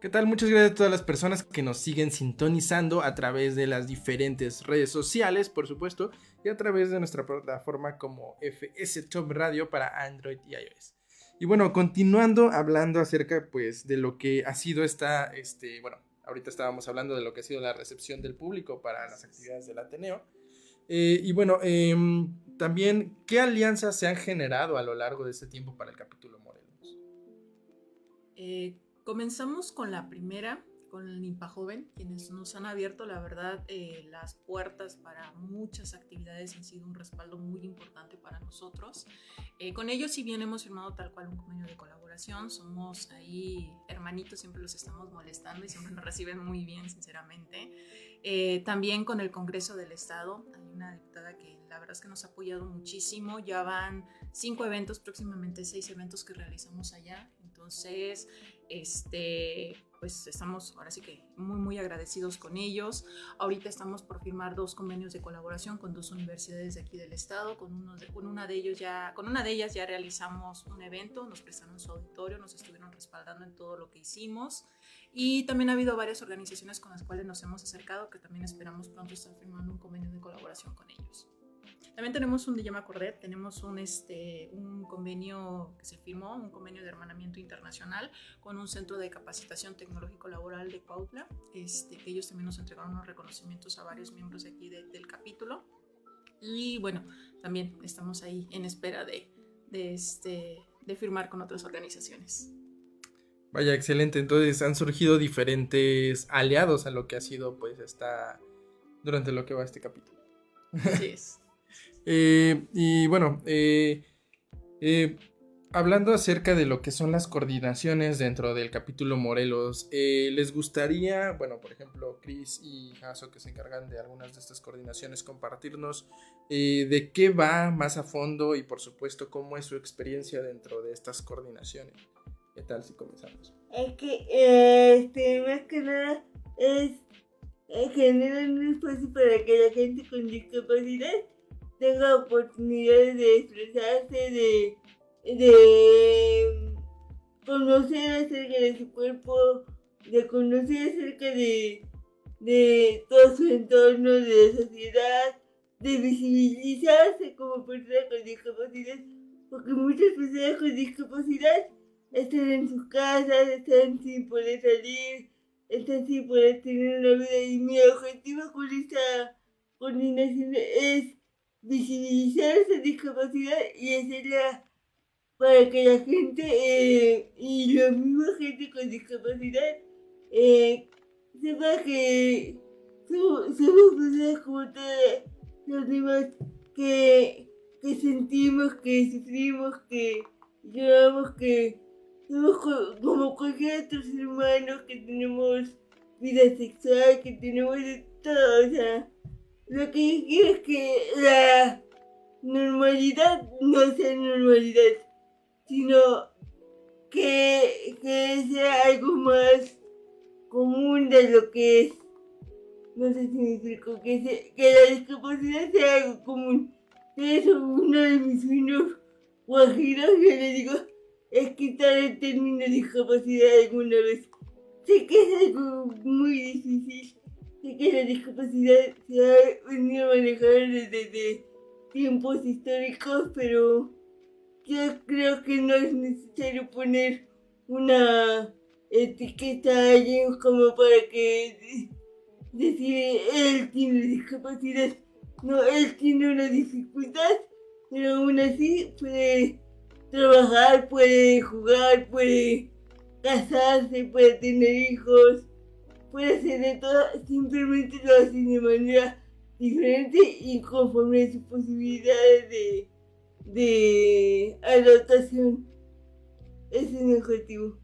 ¿Qué tal? Muchas gracias a todas las personas que nos siguen sintonizando a través de las diferentes redes sociales, por supuesto, y a través de nuestra plataforma como FS Top Radio para Android y iOS. Y bueno, continuando hablando acerca pues de lo que ha sido esta, este, bueno, ahorita estábamos hablando de lo que ha sido la recepción del público para las actividades del Ateneo. Eh, y bueno, em, también, ¿qué alianzas se han generado a lo largo de este tiempo para el capítulo Morelos? Eh, comenzamos con la primera, con el NIMPA Joven, quienes nos han abierto, la verdad, eh, las puertas para muchas actividades, han sido un respaldo muy importante para nosotros. Eh, con ellos, si bien hemos firmado tal cual un convenio de colaboración, somos ahí hermanitos, siempre los estamos molestando y siempre nos reciben muy bien, sinceramente. Eh, también con el Congreso del Estado, hay una diputada que la verdad es que nos ha apoyado muchísimo, ya van cinco eventos, próximamente seis eventos que realizamos allá, entonces, este, pues estamos ahora sí que muy, muy agradecidos con ellos. Ahorita estamos por firmar dos convenios de colaboración con dos universidades de aquí del estado. Con, una de ellos ya, con una de ellas ya realizamos un evento, nos prestaron su auditorio, nos estuvieron respaldando en todo lo que hicimos. Y también ha habido varias organizaciones con las cuales nos hemos acercado que también esperamos pronto estar firmando un convenio de colaboración con ellos. También tenemos un, ya me acordé, tenemos un, este, un convenio que se firmó, un convenio de hermanamiento internacional con un centro de capacitación tecnológico laboral de Cuautla, este, que ellos también nos entregaron unos reconocimientos a varios miembros aquí de- del capítulo. Y bueno, también estamos ahí en espera de, de, este, de firmar con otras organizaciones. Vaya, excelente. Entonces han surgido diferentes aliados a lo que ha sido, pues, esta. durante lo que va este capítulo. Así es. *laughs* Eh, y bueno, eh, eh, hablando acerca de lo que son las coordinaciones dentro del capítulo Morelos, eh, ¿les gustaría, bueno, por ejemplo, Chris y Jaso, que se encargan de algunas de estas coordinaciones, compartirnos de qué va más a fondo y, por supuesto, cómo es su experiencia dentro de estas coordinaciones? ¿Qué tal si comenzamos? Es que, este, más que nada, es generar un espacio para que la gente con discapacidad tenga oportunidades de expresarse, de, de conocer acerca de su cuerpo, de conocer acerca de, de todo su entorno, de la sociedad, de visibilizarse como persona con discapacidad, porque muchas personas con discapacidad están en sus casas, están sin poder salir, están sin poder tener una vida. Y mi objetivo con esta coordinación es visibilizar esa discapacidad y hacerla para que la gente eh, y la misma gente con discapacidad eh, sepa que somos, somos personas como todas las demás que, que sentimos, que sufrimos, que lloramos, que somos co- como cualquier otro ser humano que tenemos vida sexual, que tenemos de todo, o sea, lo que quiero es que la normalidad no sea normalidad, sino que, que sea algo más común de lo que es. No sé si me explico, que, que la discapacidad sea algo común. Eso, uno de mis sueños guajiros, yo le digo, es quitar el término discapacidad alguna vez. Sé que es algo muy difícil, sé que la discapacidad se ha venido desde, desde tiempos históricos, pero yo creo que no es necesario poner una etiqueta a alguien como para que decir él tiene discapacidad. No, él tiene una dificultad, pero aún así puede trabajar, puede jugar, puede casarse, puede tener hijos, puede hacer de todo, simplemente lo hace de manera diferente y conforme a sus posibilidades de, de adaptación. Ese es mi objetivo.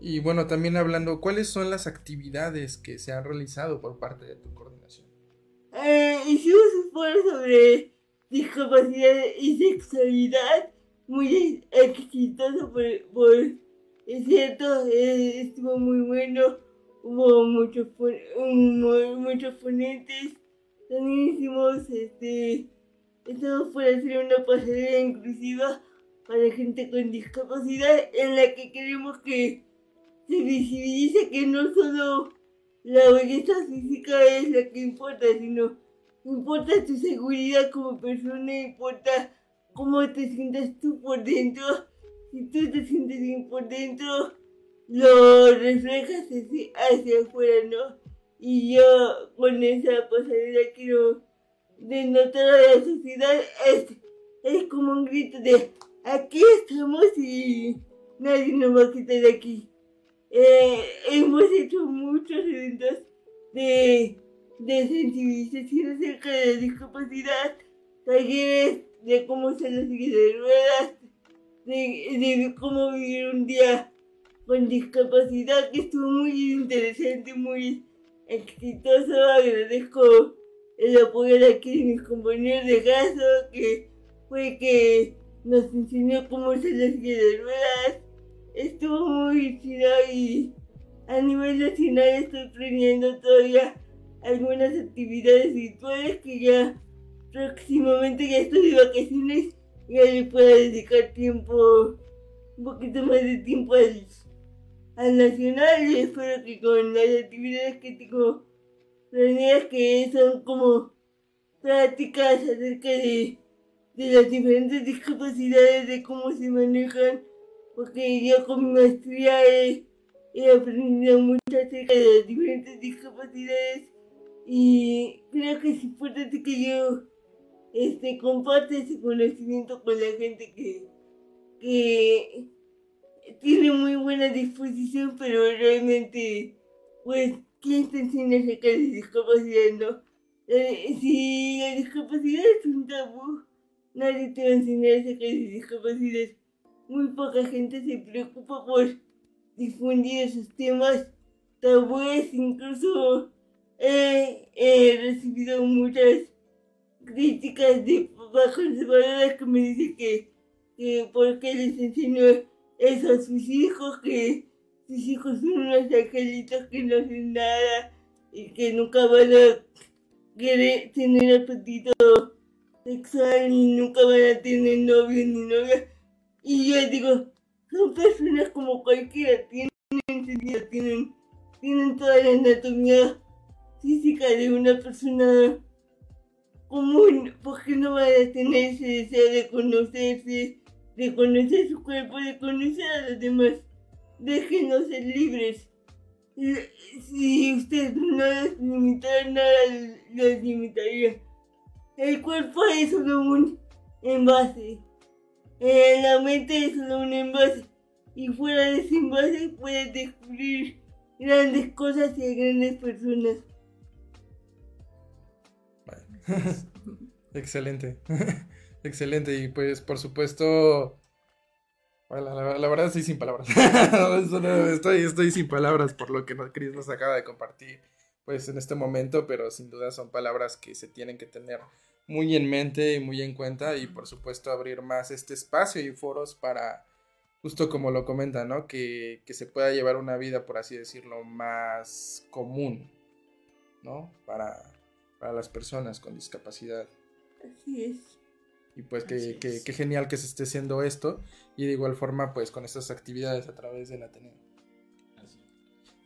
Y bueno, también hablando, ¿cuáles son las actividades que se han realizado por parte de tu coordinación? Eh, hicimos un foro sobre discapacidad y sexualidad muy exitoso por, por es cierto, eh, estuvo muy bueno, hubo muchos muchos ponentes, también este, estamos por hacer una pasarela inclusiva para gente con discapacidad en la que queremos que se visibilice que no solo la belleza física es la que importa, sino importa tu seguridad como persona, importa cómo te sientas tú por dentro. Si tú te sientes bien por dentro, lo reflejas hacia, hacia afuera, ¿no? Y yo con esa pasarela quiero denotar a la sociedad, es, es como un grito de aquí estamos y nadie nos va a quitar de aquí. Eh, hemos hecho muchos eventos de, de sensibilización acerca de la discapacidad, talleres de cómo usar la silla de ruedas, de, de cómo vivir un día con discapacidad, que estuvo muy interesante, muy exitoso. Agradezco el apoyo de aquí de mis compañeros de caso, que fue que nos enseñó cómo usar la silla de ruedas. Estuvo muy chido y a nivel nacional estoy planeando todavía algunas actividades virtuales que ya próximamente ya estoy de vacaciones ya le pueda dedicar tiempo, un poquito más de tiempo al, al nacional y espero que con las actividades que tengo planeadas que son como prácticas acerca de, de las diferentes discapacidades, de cómo se manejan, porque yo con mi maestría he, he aprendido mucho acerca de las diferentes discapacidades y creo que es importante que yo este, comparte ese conocimiento con la gente que, que tiene muy buena disposición, pero realmente, pues, ¿quién te enseña acerca de discapacidad, no? Eh, si la discapacidad es un tabú, nadie te va a enseñar acerca de discapacidad. Muy poca gente se preocupa por difundir esos temas tabúes, incluso he, recibido muchas críticas de papás conservadores que me dicen que, que por qué les enseño eso a sus hijos, que sus hijos son unos angelitos que no hacen nada y que nunca van a querer tener apetito sexual y nunca van a tener novio ni novia. Y yo digo, son personas como cualquiera, tienen sentido, tienen, tienen toda la anatomía física de una persona común, porque no van a tener ese deseo de conocerse, de conocer su cuerpo, de conocer a los demás. Déjenos ser libres. Si ustedes no les limitaran nada, los limitaría. El cuerpo es solo un envase. Eh, la mente es solo un envase. Y fuera de ese envase puedes descubrir grandes cosas y grandes personas. *laughs* Excelente. *laughs* Excelente. Y pues, por supuesto. la, verdad estoy sin palabras. *laughs* Estoy, estoy sin palabras por lo que Chris nos acaba de compartir. Pues en este momento, pero sin duda son palabras que se tienen que tener muy en mente y muy en cuenta. Y por supuesto, abrir más este espacio y foros para. Justo como lo comenta, ¿no? Que, que se pueda llevar una vida, por así decirlo, más común, ¿no? Para, para las personas con discapacidad. Así es. Y pues que, es. que genial que se esté haciendo esto. Y de igual forma, pues con estas actividades a través del Ateneo.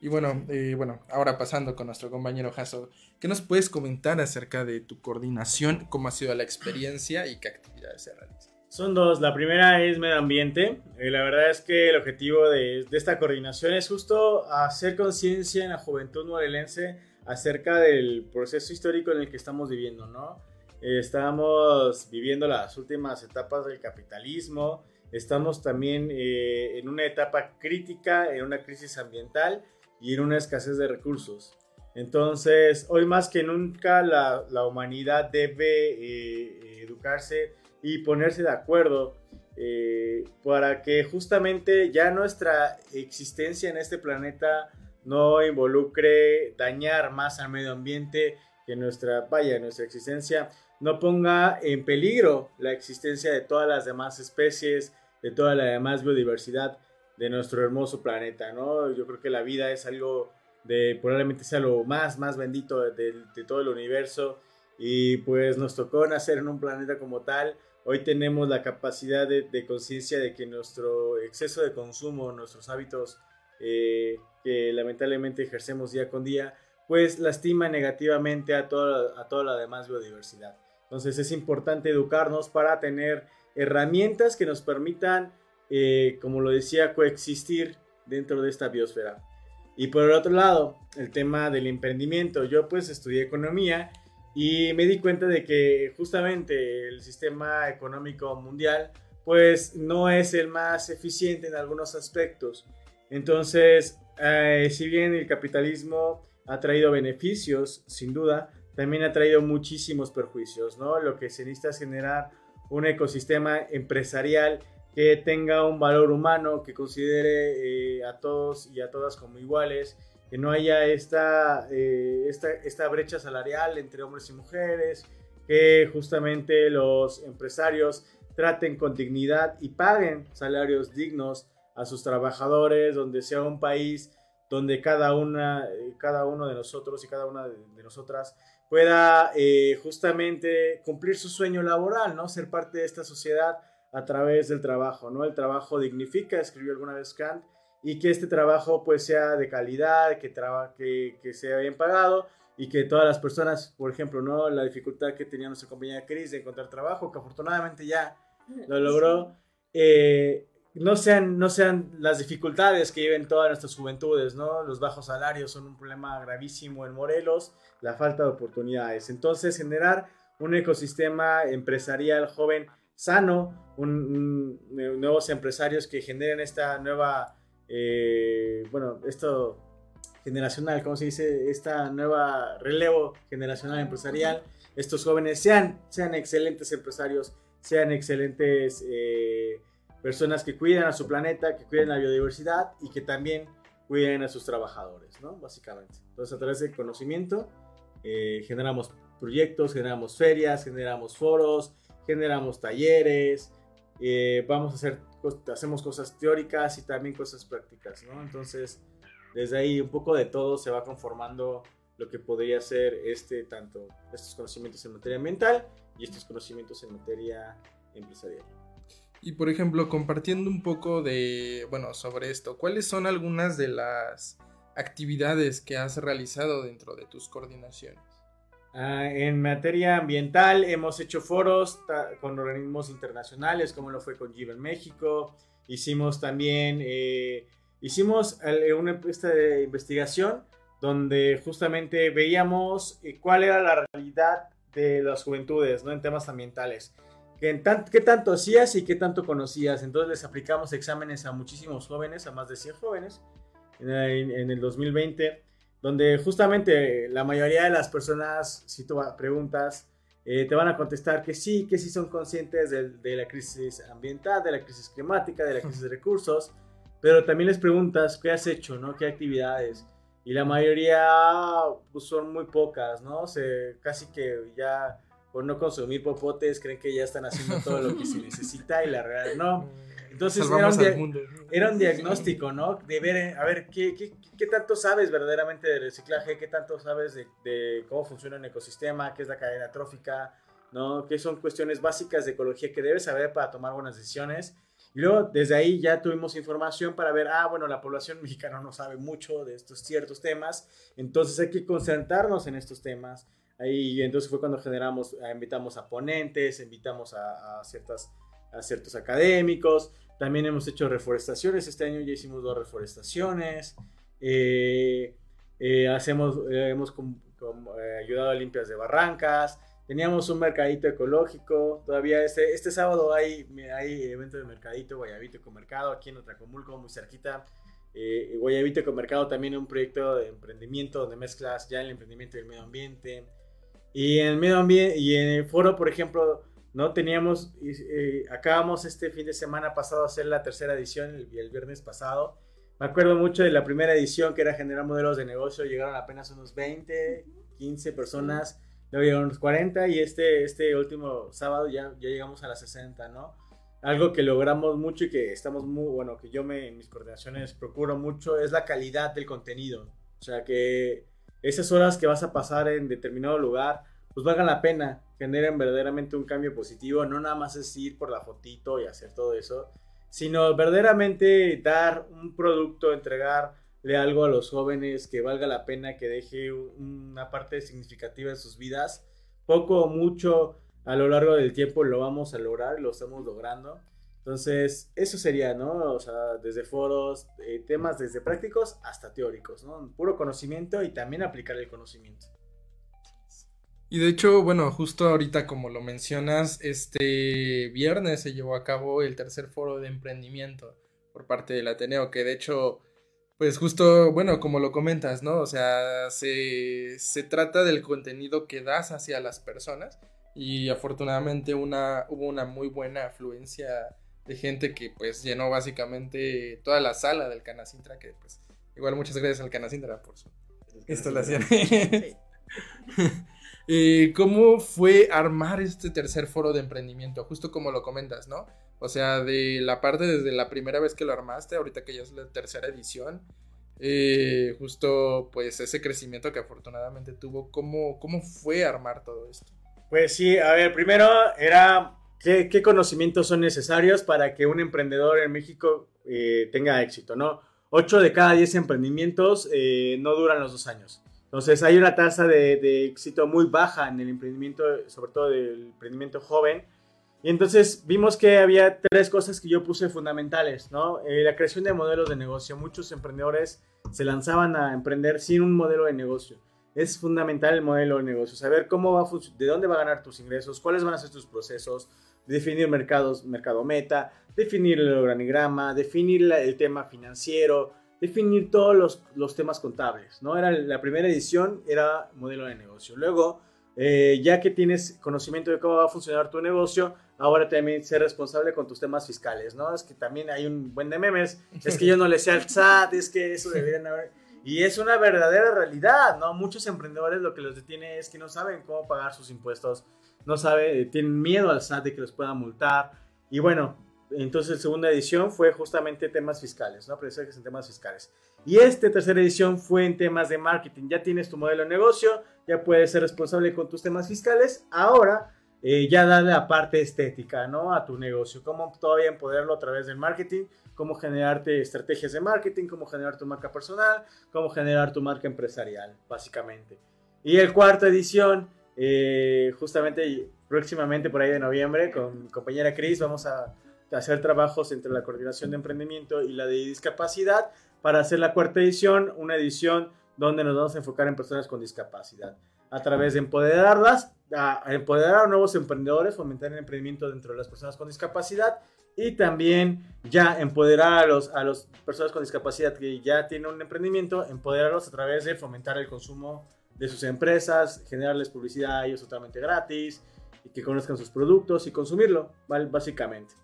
Y bueno, eh, bueno, ahora pasando con nuestro compañero Jaso, ¿qué nos puedes comentar acerca de tu coordinación? ¿Cómo ha sido la experiencia y qué actividades se realizan? Son dos. La primera es medio ambiente. Eh, la verdad es que el objetivo de, de esta coordinación es justo hacer conciencia en la juventud morelense acerca del proceso histórico en el que estamos viviendo, ¿no? Estamos viviendo las últimas etapas del capitalismo. Estamos también eh, en una etapa crítica, en una crisis ambiental y en una escasez de recursos. Entonces, hoy más que nunca la, la humanidad debe eh, educarse y ponerse de acuerdo eh, para que justamente ya nuestra existencia en este planeta no involucre dañar más al medio ambiente, que nuestra, vaya, nuestra existencia no ponga en peligro la existencia de todas las demás especies, de toda la demás biodiversidad de nuestro hermoso planeta, ¿no? Yo creo que la vida es algo de, probablemente sea lo más, más bendito de, todo el universo y pues nos tocó nacer en un planeta como tal. Hoy tenemos la capacidad de, de conciencia de que nuestro exceso de consumo, nuestros hábitos eh, que lamentablemente ejercemos día con día, pues lastima negativamente a toda, a toda la demás biodiversidad. Entonces es importante educarnos para tener herramientas que nos permitan, eh, como lo decía, coexistir dentro de esta biosfera. Y por el otro lado, el tema del emprendimiento. Yo pues estudié economía y me di cuenta de que justamente el sistema económico mundial pues no es el más eficiente en algunos aspectos. Entonces, eh, si bien el capitalismo ha traído beneficios, sin duda, también ha traído muchísimos perjuicios, ¿no? Lo que se necesita es generar un ecosistema empresarial que tenga un valor humano, que considere eh, a todos y a todas como iguales, que no haya esta, eh, esta, esta brecha salarial entre hombres y mujeres, que justamente los empresarios traten con dignidad y paguen salarios dignos a sus trabajadores, donde sea un país donde cada, una, eh, cada uno de nosotros y cada una de, de nosotras pueda eh, justamente cumplir su sueño laboral, ¿no? Ser parte de esta sociedad a través del trabajo, ¿no? El trabajo dignifica, escribió alguna vez Kant, y que este trabajo pues sea de calidad, que, traba, que, que sea bien pagado y que todas las personas, por ejemplo, ¿no? La dificultad que tenía nuestra compañera Cris de encontrar trabajo, que afortunadamente ya lo logró, eh, no, sean, no sean las dificultades que viven todas nuestras juventudes, ¿no? Los bajos salarios son un problema gravísimo en Morelos, la falta de oportunidades. Entonces, generar un ecosistema empresarial joven sano, un- nuevos empresarios que generen esta nueva, eh, bueno, esto generacional, ¿cómo se dice? Esta nueva relevo generacional empresarial. Estos jóvenes sean, sean excelentes empresarios, sean excelentes eh, personas que cuiden a su planeta, que cuiden la biodiversidad y que también cuiden a sus trabajadores, ¿no? Básicamente. Entonces, a través del conocimiento, eh, generamos proyectos, generamos ferias, generamos foros, generamos talleres, eh, vamos a hacer, hacemos cosas teóricas y también cosas prácticas, ¿no? Entonces, desde ahí un poco de todo se va conformando lo que podría ser este, tanto estos conocimientos en materia ambiental y estos conocimientos en materia empresarial. Y por ejemplo, compartiendo un poco de, bueno, sobre esto, ¿cuáles son algunas de las actividades que has realizado dentro de tus coordinaciones? Ah, en materia ambiental hemos hecho foros con organismos internacionales, como lo fue con GIV en México. Hicimos también, eh, hicimos eh, una encuesta de investigación donde justamente veíamos eh, cuál era la realidad de las juventudes ¿no? en temas ambientales. ¿Qué, tan- qué tanto hacías y qué tanto conocías? Entonces les aplicamos exámenes a muchísimos jóvenes, a más de 100 jóvenes, en, en el 2020 donde justamente la mayoría de las personas, si tú preguntas, eh, te van a contestar que sí, que sí son conscientes de, de la crisis ambiental, de la crisis climática, de la crisis de recursos, pero también les preguntas qué has hecho, ¿no? ¿Qué actividades? Y la mayoría pues, son muy pocas, ¿no? Se, casi que ya por no consumir popotes creen que ya están haciendo todo lo que se *laughs* necesita y la realidad no. Entonces era un, era diagnóstico, ¿no? De ver, eh, a ver, ¿qué, qué, qué tanto sabes verdaderamente de reciclaje? ¿Qué tanto sabes de, de cómo funciona un ecosistema? ¿Qué es la cadena trófica? ¿No? ¿Qué son cuestiones básicas de ecología que debes saber para tomar buenas decisiones? Y luego, desde ahí ya tuvimos información para ver, ah, bueno, la población *laughs* mexicana no sabe mucho de estos ciertos temas, entonces hay que concentrarnos en estos temas. Ahí, entonces fue cuando generamos, eh, invitamos a ponentes, invitamos a, ciertas, a ciertos académicos, también hemos hecho reforestaciones. Este año ya hicimos dos reforestaciones. Eh, eh, hacemos, hemos ayudado a limpias de barrancas. Teníamos un mercadito ecológico. Todavía este, este sábado hay, hay evento de mercadito, Guayabito Ecomercado, aquí en Otracomulco, muy cerquita. Eh, Guayabito Ecomercado también es un proyecto de emprendimiento donde mezclas ya el emprendimiento y el medio ambiente. Y en el medio ambiente y en el foro, por ejemplo, no teníamos, eh, acabamos este fin de semana pasado a hacer la tercera edición, el, el viernes pasado. Me acuerdo mucho de la primera edición que era generar modelos de negocio, llegaron apenas unos 20, 15 personas, luego llegaron unos 40 y este, este último sábado ya, ya llegamos a las 60, ¿no? Algo que logramos mucho y que estamos muy, bueno, que yo me, en mis coordinaciones procuro mucho es la calidad del contenido. O sea, que esas horas que vas a pasar en determinado lugar, pues valgan la pena, generen verdaderamente un cambio positivo, no nada más es ir por la fotito y hacer todo eso. sino verdaderamente dar un producto, entregarle algo a los jóvenes que valga la pena, que deje una parte significativa en sus vidas. Poco o mucho a lo largo del tiempo lo vamos a lograr, lo estamos logrando. Entonces, eso sería, ¿no? O sea, desde foros, eh, temas desde prácticos hasta teóricos, ¿no? Puro conocimiento y también aplicar el conocimiento. Y de hecho, bueno, justo ahorita como lo mencionas, este viernes se llevó a cabo el tercer foro de emprendimiento por parte del Ateneo, que de hecho, pues justo, bueno, como lo comentas, ¿no? O sea, se, se trata del contenido que das hacia las personas y afortunadamente una, hubo una muy buena afluencia de gente que pues llenó básicamente toda la sala del Canacintra, que pues igual muchas gracias al Canacintra por su instalación. Sí. *laughs* Eh, ¿Cómo fue armar este tercer foro de emprendimiento? Justo como lo comentas, ¿no? O sea, de la parte desde la primera vez que lo armaste, ahorita que ya es la tercera edición, eh, justo pues ese crecimiento que afortunadamente tuvo, ¿cómo, cómo fue armar todo esto? Pues sí, a ver, primero era qué, qué conocimientos son necesarios para que un emprendedor en México eh, tenga éxito, ¿no? 8 de cada 10 emprendimientos eh, no duran los dos años. Entonces hay una tasa de, de éxito muy baja en el emprendimiento, sobre todo del emprendimiento joven. Y entonces vimos que había tres cosas que yo puse fundamentales, ¿no? Eh, la creación de modelos de negocio. Muchos emprendedores se lanzaban a emprender sin un modelo de negocio. Es fundamental el modelo de negocio, saber cómo va a de dónde va a ganar tus ingresos, cuáles van a ser tus procesos, definir mercados, mercado meta, definir el organigrama, definir el tema financiero, definir todos los, los temas contables, ¿no? Era la primera edición, era modelo de negocio. Luego, eh, ya que tienes conocimiento de cómo va a funcionar tu negocio, ahora también ser responsable con tus temas fiscales, ¿no? Es que también hay un buen de memes, es que yo no le sé al SAT, es que eso deberían haber... Y es una verdadera realidad, ¿no? Muchos emprendedores lo que los detiene es que no saben cómo pagar sus impuestos, no saben, tienen miedo al SAT de que los pueda multar. Y bueno, entonces segunda edición fue justamente temas fiscales, ¿no? Aprendizajes en temas fiscales. Y esta tercera edición fue en temas de marketing. Ya tienes tu modelo de negocio, ya puedes ser responsable con tus temas fiscales. Ahora eh, ya dale la parte estética, ¿no? A tu negocio. Cómo todavía empoderarlo a través del marketing, cómo generarte estrategias de marketing, cómo generar tu marca personal, cómo generar tu marca empresarial, básicamente. Y el cuarta edición, eh, justamente próximamente por ahí de noviembre, con mi compañera Cris, vamos a hacer trabajos entre la coordinación de emprendimiento y la de discapacidad para hacer la cuarta edición, una edición donde nos vamos a enfocar en personas con discapacidad. A través de empoderarlas, a empoderar a nuevos emprendedores, fomentar el emprendimiento dentro de las personas con discapacidad y también ya empoderar a los a las personas con discapacidad que ya tienen un emprendimiento, empoderarlos a través de fomentar el consumo de sus empresas, generarles publicidad a ellos totalmente gratis y que conozcan sus productos y consumirlo, ¿vale? básicamente.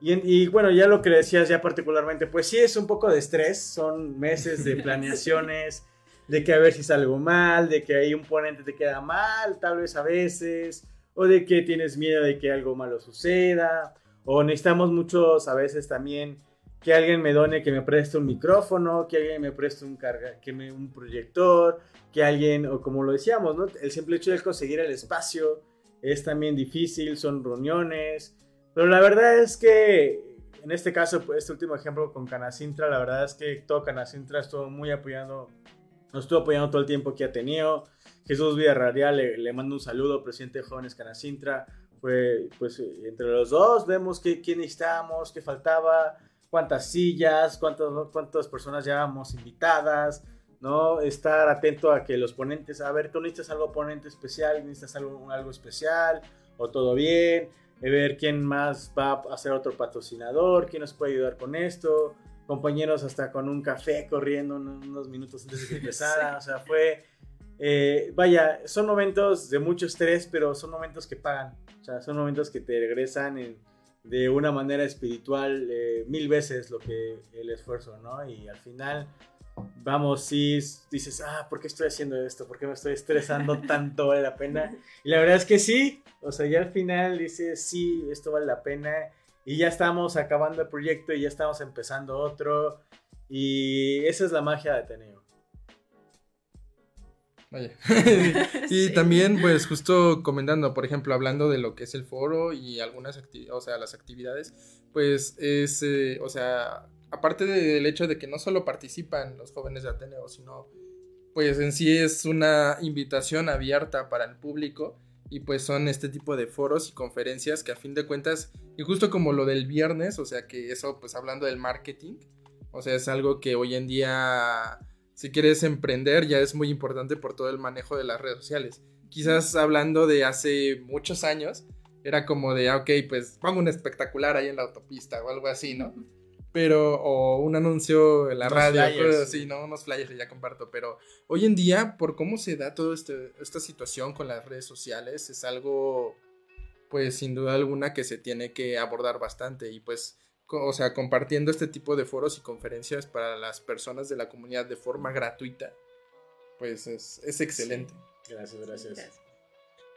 Y, y bueno, ya lo que decías ya particularmente, pues sí es un poco de estrés, son meses de *laughs* planeaciones, de que a ver si salgo mal, de que ahí un ponente te queda mal, tal vez a veces, o de que tienes miedo de que algo malo suceda, o necesitamos muchos a veces también que alguien me done, que me preste un micrófono, que alguien me preste un carga, que me un proyector, que alguien, o como lo decíamos, ¿no? El simple hecho de conseguir el espacio es también difícil, son reuniones, pero la verdad es que en este caso, pues, este último ejemplo con Canacintra, la verdad es que todo Canacintra estuvo muy apoyando, nos estuvo apoyando todo el tiempo que ha tenido. Jesús Villarreal le, le mando un saludo, presidente de Jóvenes Canacintra. Fue, pues, entre los dos vemos que, quién necesitábamos, qué faltaba, cuántas sillas, cuántas, cuántas personas llevábamos invitadas, ¿no? Estar atento a que los ponentes, a ver, tú necesitas algo ponente especial, necesitas algo, algo especial, o todo bien, eh, ver quién más va a ser otro patrocinador, quién nos puede ayudar con esto, compañeros hasta con un café corriendo unos, minutos antes de que *laughs* empezara, o sea, fue, eh, vaya, son momentos de mucho estrés, pero son momentos que pagan, o sea, son momentos que te regresan en- de una manera espiritual eh, mil veces lo que el esfuerzo, ¿no? Y al final, vamos, si dices, ah, ¿por qué estoy haciendo esto? ¿Por qué me estoy estresando tanto? ¿Vale la pena? Y la verdad es que sí, o sea, ya al final dices, sí, esto vale la pena. Y ya estamos acabando el proyecto y ya estamos empezando otro. Y esa es la magia de Ateneo. Vaya. *laughs* *laughs* y Sí. también, pues, justo comentando, por ejemplo, hablando de lo que es el foro y algunas actividades, o sea, las actividades, pues es, eh, o sea, aparte del hecho de que no solo participan los jóvenes de Ateneo, sino, pues en sí es una invitación abierta para el público y pues son este tipo de foros y conferencias que a fin de cuentas, y justo como lo del viernes, o sea, que eso, pues hablando del marketing, o sea, es algo que hoy en día si quieres emprender ya es muy importante por todo el manejo de las redes sociales. Quizás hablando de hace muchos años, era como de, ah, ok, pues pongo un espectacular ahí en la autopista o algo así, ¿no? Pero, o un anuncio en la Unos radio, flyers, cosas sí. así, ¿no? Unos flyers que ya comparto. Pero hoy en día, por cómo se da toda este, esta situación con las redes sociales, es algo, pues sin duda alguna, que se tiene que abordar bastante. Y pues, o sea, compartiendo este tipo de foros y conferencias para las personas de la comunidad de forma gratuita, pues es, es excelente. Gracias, gracias. Gracias.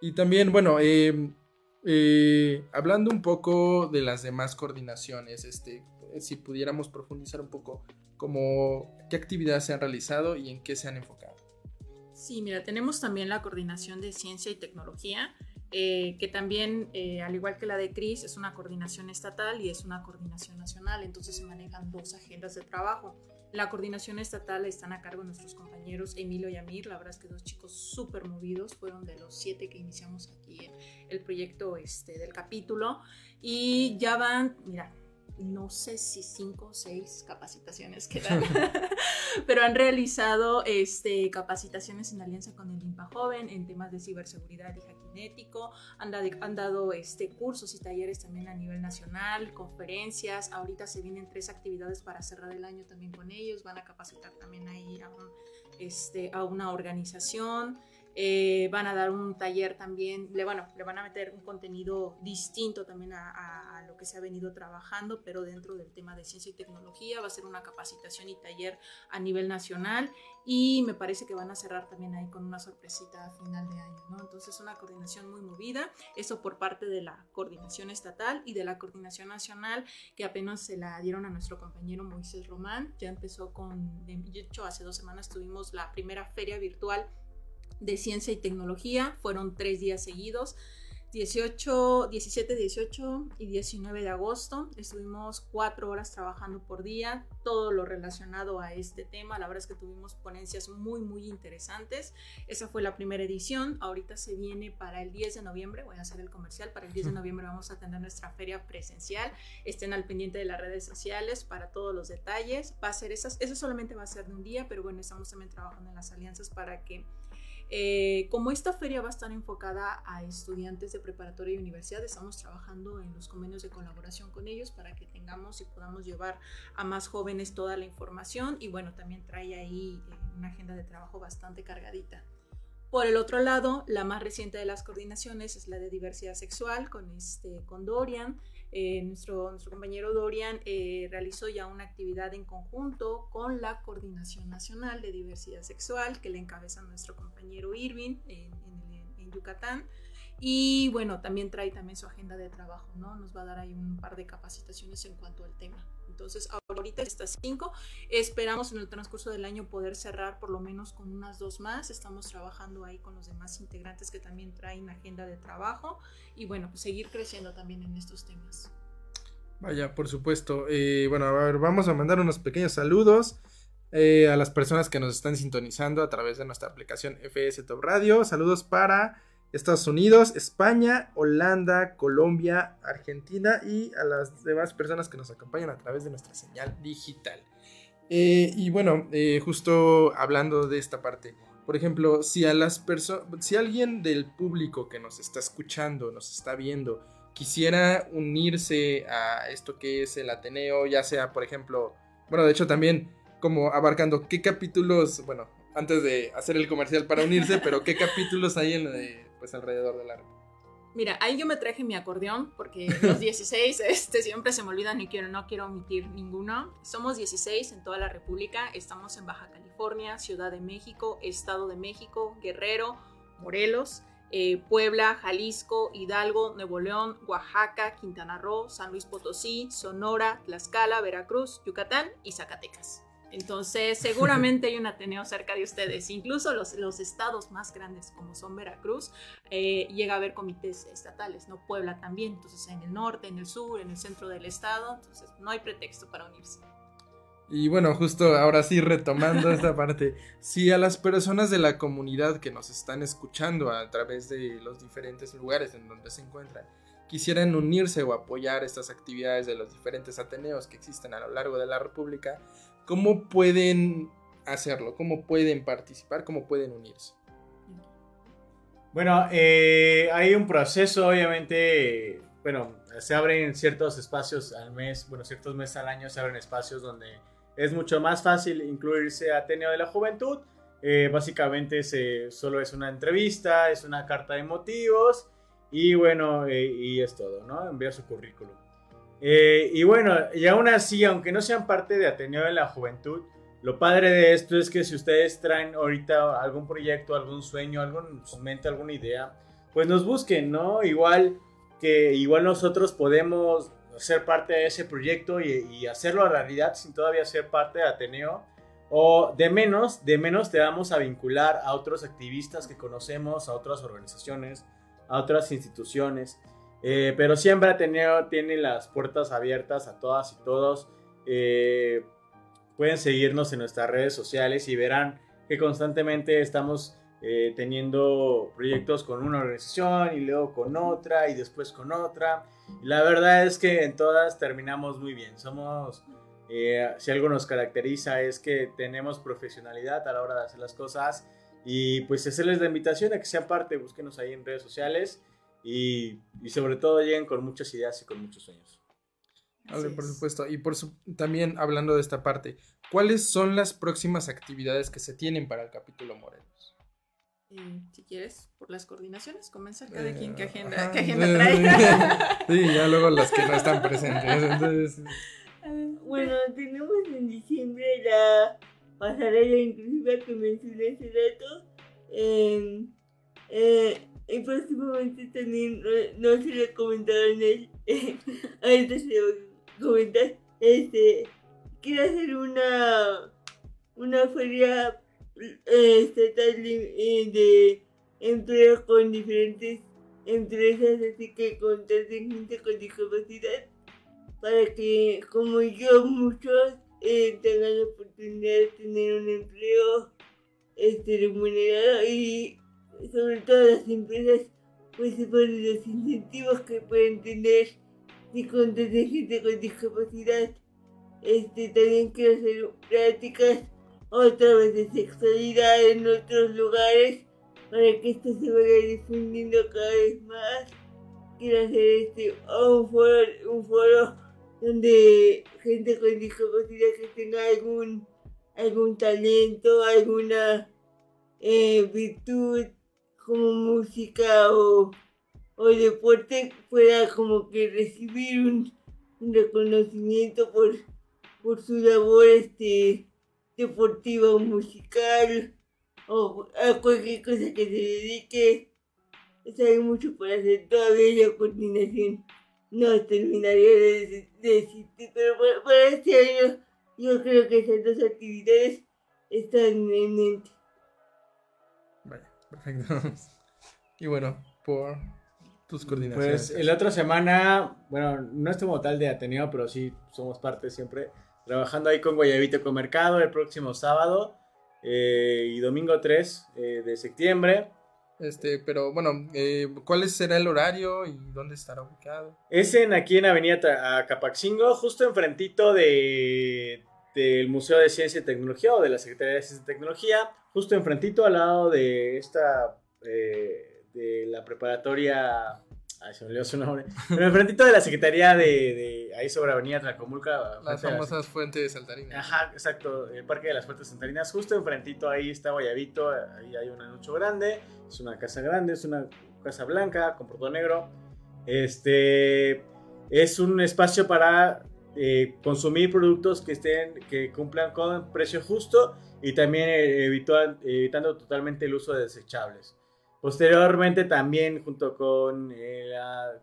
Y también, bueno, eh, eh, hablando un poco de las demás coordinaciones, este, si pudiéramos profundizar un poco como qué actividades se han realizado y en qué se han enfocado. Sí, mira, tenemos también la coordinación de ciencia y tecnología, eh, que también, eh, al igual que la de CRIS, es una coordinación estatal y es una coordinación nacional, entonces se manejan dos agendas de trabajo. La coordinación estatal están a cargo de nuestros compañeros Emilio y Amir, la verdad es que dos chicos súper movidos, fueron de los siete que iniciamos aquí el proyecto este, del capítulo y ya van, mira, no sé si cinco o seis capacitaciones quedan, *laughs* pero han realizado este, capacitaciones en alianza con el INPA Joven en temas de ciberseguridad y hackinético, han, dado- han dado este, cursos y talleres también a nivel nacional, conferencias, ahorita se vienen tres actividades para cerrar el año también con ellos, van a capacitar también ahí este, a una organización. Eh, van a dar un taller también, le, bueno, le van a meter un contenido distinto también a, a- a lo que se ha venido trabajando, pero dentro del tema de ciencia y tecnología va a ser una capacitación y taller a nivel nacional y me parece que van a cerrar también ahí con una sorpresita a final de año, ¿no? Entonces una coordinación muy movida, eso por parte de la coordinación estatal y de la coordinación nacional que apenas se la dieron a nuestro compañero Moisés Román, ya empezó con, de hecho hace dos semanas tuvimos la primera feria virtual de ciencia y tecnología. Fueron tres días seguidos. 18, 17, 18 y 19 de agosto. Estuvimos cuatro horas trabajando por día, todo lo relacionado a este tema. La verdad es que tuvimos ponencias muy, muy interesantes. Esa fue la primera edición. Ahorita se viene para el 10 de noviembre. Voy a hacer el comercial. Para el 10 de noviembre vamos a tener nuestra feria presencial. Estén al pendiente de las redes sociales para todos los detalles. Va a ser esas, eso solamente va a ser de un día, pero bueno, estamos también trabajando en las alianzas para que eh, como esta feria va a estar enfocada a estudiantes de preparatoria y universidad, estamos trabajando en los convenios de colaboración con ellos para que tengamos y podamos llevar a más jóvenes toda la información y bueno, también trae ahí eh, una agenda de trabajo bastante cargadita. Por el otro lado, la más reciente de las coordinaciones es la de diversidad sexual con, este, con Dorian. Eh, nuestro, nuestro compañero Dorian eh, realizó ya una actividad en conjunto con la Coordinación Nacional de Diversidad Sexual que le encabeza nuestro compañero Irving en, en- en Yucatán. Y bueno, también trae también su agenda de trabajo, ¿no? Nos va a dar ahí un par de capacitaciones en cuanto al tema. Entonces, ahorita estas cinco. Esperamos en el transcurso del año poder cerrar por lo menos con unas dos más. Estamos trabajando ahí con los demás integrantes que también traen agenda de trabajo. Y bueno, pues seguir creciendo también en estos temas. Vaya, por supuesto. Eh, bueno, a ver, vamos a mandar unos pequeños saludos eh, a las personas que nos están sintonizando a través de nuestra aplicación FS Top Radio. Saludos para Estados Unidos, España, Holanda, Colombia, Argentina y a las demás personas que nos acompañan a través de nuestra señal digital. Eh, y bueno, eh, justo hablando de esta parte, por ejemplo, si a las personas, si alguien del público que nos está escuchando, nos está viendo, quisiera unirse a esto que es el Ateneo, ya sea, por ejemplo, bueno, de hecho también como abarcando qué capítulos, bueno, antes de hacer el comercial para unirse, pero qué capítulos hay en, eh, pues alrededor del área. Mira, ahí yo me traje mi acordeón porque los 16 *laughs* este, siempre se me olvidan y quiero, no quiero omitir ninguno. Somos 16 en toda la República, estamos en Baja California, Ciudad de México, Estado de México, Guerrero, Morelos, eh, Puebla, Jalisco, Hidalgo, Nuevo León, Oaxaca, Quintana Roo, San Luis Potosí, Sonora, Tlaxcala, Veracruz, Yucatán y Zacatecas. Entonces, seguramente hay un Ateneo cerca de ustedes. Incluso los, los estados más grandes, como son Veracruz, eh, llega a haber comités estatales, ¿no? Puebla también. Entonces, en el norte, en el sur, en el centro del estado. Entonces, no hay pretexto para unirse. Y bueno, justo ahora sí retomando esta *laughs* parte, si a las personas de la comunidad que nos están escuchando a través de los diferentes lugares en donde se encuentran, quisieran unirse o apoyar estas actividades de los diferentes ateneos que existen a lo largo de la República, ¿cómo pueden hacerlo? ¿Cómo pueden participar? ¿Cómo pueden unirse? Bueno, eh, hay un proceso, obviamente, bueno, se abren ciertos espacios al mes, bueno, ciertos meses al año se abren espacios donde es mucho más fácil incluirse a Ateneo de la Juventud. Eh, básicamente solo es una entrevista, es una carta de motivos y bueno, eh, y es todo, ¿no? Enviar su currículum. Eh, y bueno, y aún así, aunque no sean parte de Ateneo de la Juventud, lo padre de esto es que si ustedes traen ahorita algún proyecto, algún sueño, algo en su mente, alguna idea, pues nos busquen, ¿no? Igual que igual nosotros podemos ser parte de ese proyecto y, y hacerlo a realidad sin todavía ser parte de Ateneo. O de menos, de menos te vamos a vincular a otros activistas que conocemos, a otras organizaciones, a otras instituciones. Eh, pero siempre Ateneo tiene las puertas abiertas a todas y todos. Eh, pueden seguirnos en nuestras redes sociales y verán que constantemente estamos eh, teniendo proyectos con una organización y luego con otra y después con otra. La verdad es que en todas terminamos muy bien. Somos, eh, si algo nos caracteriza es que tenemos profesionalidad a la hora de hacer las cosas y pues hacerles la invitación a que sean parte, búsquenos ahí en redes sociales y, y sobre todo lleguen con muchas ideas y con muchos sueños. Vale, por es. supuesto. Y por su- también hablando de esta parte, ¿cuáles son las próximas actividades que se tienen para el capítulo Morelos? Eh, si quieres, por las coordinaciones, comenzar cada Eh, quien qué agenda, ajá. qué agenda trae. sí, ya luego las que no están presentes. Entonces, *laughs* Bueno, tenemos en diciembre la pasarela inclusiva que mencioné hace rato. Eh, eh, y próximamente también, eh, no se le comentaron él, *laughs* ahorita se lo comentar, este, quiero hacer una, una feria eh, estatal eh, de empleo con diferentes empresas, así que contraten gente con discapacidad para que, como yo, muchos eh, tengan la oportunidad de tener un empleo este, remunerado y sobre todo las empresas sepan los incentivos que pueden tener si contratan gente con discapacidad. Este, también quiero hacer prácticas otra vez de sexualidad en otros lugares para que esto se vaya difundiendo cada vez más. Quiero hacer este, un foro, un foro donde gente con discapacidad que tenga algún, algún talento, alguna eh, virtud como música o, o deporte pueda como que recibir un, reconocimiento por, por su labor este, deportiva o musical o a cualquier cosa que se dedique. Hay mucho por hacer todavía la coordinación no terminaría de, de existir, pero para, para este año yo creo que esas dos actividades están en mente. Perfecto. *laughs* Y bueno, por tus coordinaciones. Pues la otra semana, bueno, no es como tal de Ateneo, pero sí somos parte siempre. Trabajando ahí con Guayabito con Mercado el próximo sábado eh, y domingo 3 eh, de septiembre. Este, pero bueno, eh, ¿cuál será el horario y dónde estará ubicado? Es en, aquí en Avenida Acapaxingo, justo enfrentito de, del Museo de Ciencia y Tecnología o de la Secretaría de Ciencia y Tecnología, justo enfrentito al lado de esta, eh, de la preparatoria, ay, se me olvidó su nombre, pero enfrentito de la Secretaría de, de ahí sobre Avenida Tlacomulca. Las a la- famosas fuentes de Saltarina. Ajá, exacto, el Parque de las Fuertes Santarinas, justo enfrentito ahí está Guayabito, ahí hay un anuncio grande, es una casa grande, es una casa blanca con portón negro. Este es un espacio para eh, consumir productos que estén, que cumplan con precio justo y también eh, evitan- evitando totalmente el uso de desechables. Posteriormente también junto con, eh,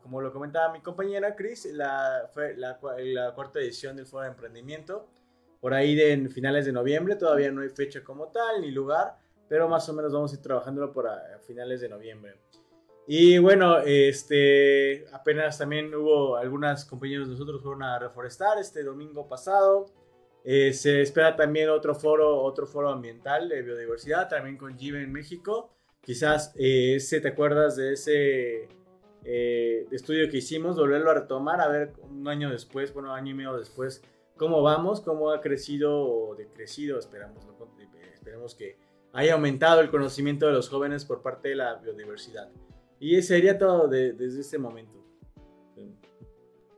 como lo comentaba mi compañera Chris, la, la, cua- la cuarta edición del Foro de Emprendimiento por ahí de finales de noviembre. Todavía no hay fecha como tal ni lugar, pero más o menos vamos a ir trabajándolo por finales de noviembre. Y bueno, este apenas también hubo algunas compañeros de nosotros fueron a reforestar este domingo pasado. Eh, se espera también otro foro, otro foro ambiental de biodiversidad, también con Jive en México. Quizás eh, ¿te acuerdas de ese eh, estudio que hicimos? Volverlo a retomar, a ver un año después, bueno, año y medio después, cómo vamos, cómo ha crecido o decrecido, esperamos, esperemos que haya aumentado el conocimiento de los jóvenes por parte de la biodiversidad. Y ese sería todo de- desde este momento.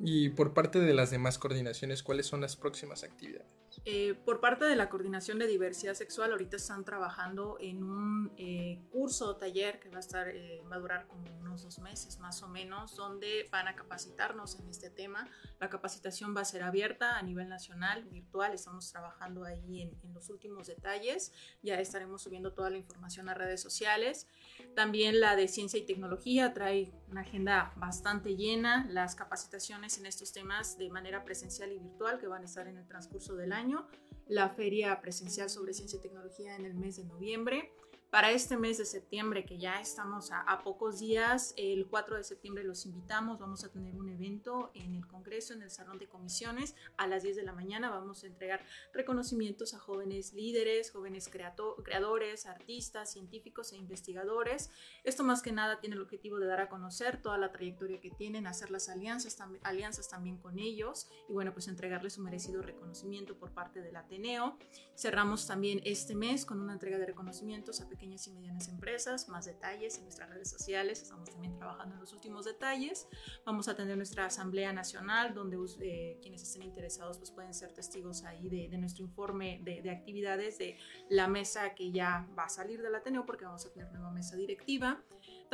Y por parte de las demás coordinaciones, ¿cuáles son las próximas actividades? Eh, por parte de la Coordinación de Diversidad Sexual, ahorita están trabajando en un eh, curso o taller que va a, estar, eh, durar como unos dos meses más o menos, donde van a capacitarnos en este tema. La capacitación va a ser abierta a nivel nacional, virtual, estamos trabajando ahí en, en los últimos detalles, ya estaremos subiendo toda la información a redes sociales. También la de Ciencia y Tecnología trae una agenda bastante llena, las capacitaciones en estos temas de manera presencial y virtual que van a estar en el transcurso del año, la feria presencial sobre ciencia y tecnología en el mes de noviembre. Para este mes de septiembre, que ya estamos a, a pocos días, el 4 de septiembre los invitamos, vamos a tener un evento en el Congreso, en el Salón de Comisiones, a las 10 de la mañana vamos a entregar reconocimientos a jóvenes líderes, jóvenes creato- creadores, artistas, científicos e investigadores. Esto más que nada tiene el objetivo de dar a conocer toda la trayectoria que tienen, hacer las alianzas, tam- alianzas también con ellos y bueno, pues entregarles su merecido reconocimiento por parte del Ateneo. Cerramos también este mes con una entrega de reconocimientos a pequeñas y medianas empresas, más detalles en nuestras redes sociales, estamos también trabajando en los últimos detalles. Vamos a tener nuestra Asamblea Nacional, donde eh, quienes estén interesados pues pueden ser testigos ahí de, de nuestro informe de, de actividades de la mesa que ya va a salir del Ateneo porque vamos a tener nueva mesa directiva.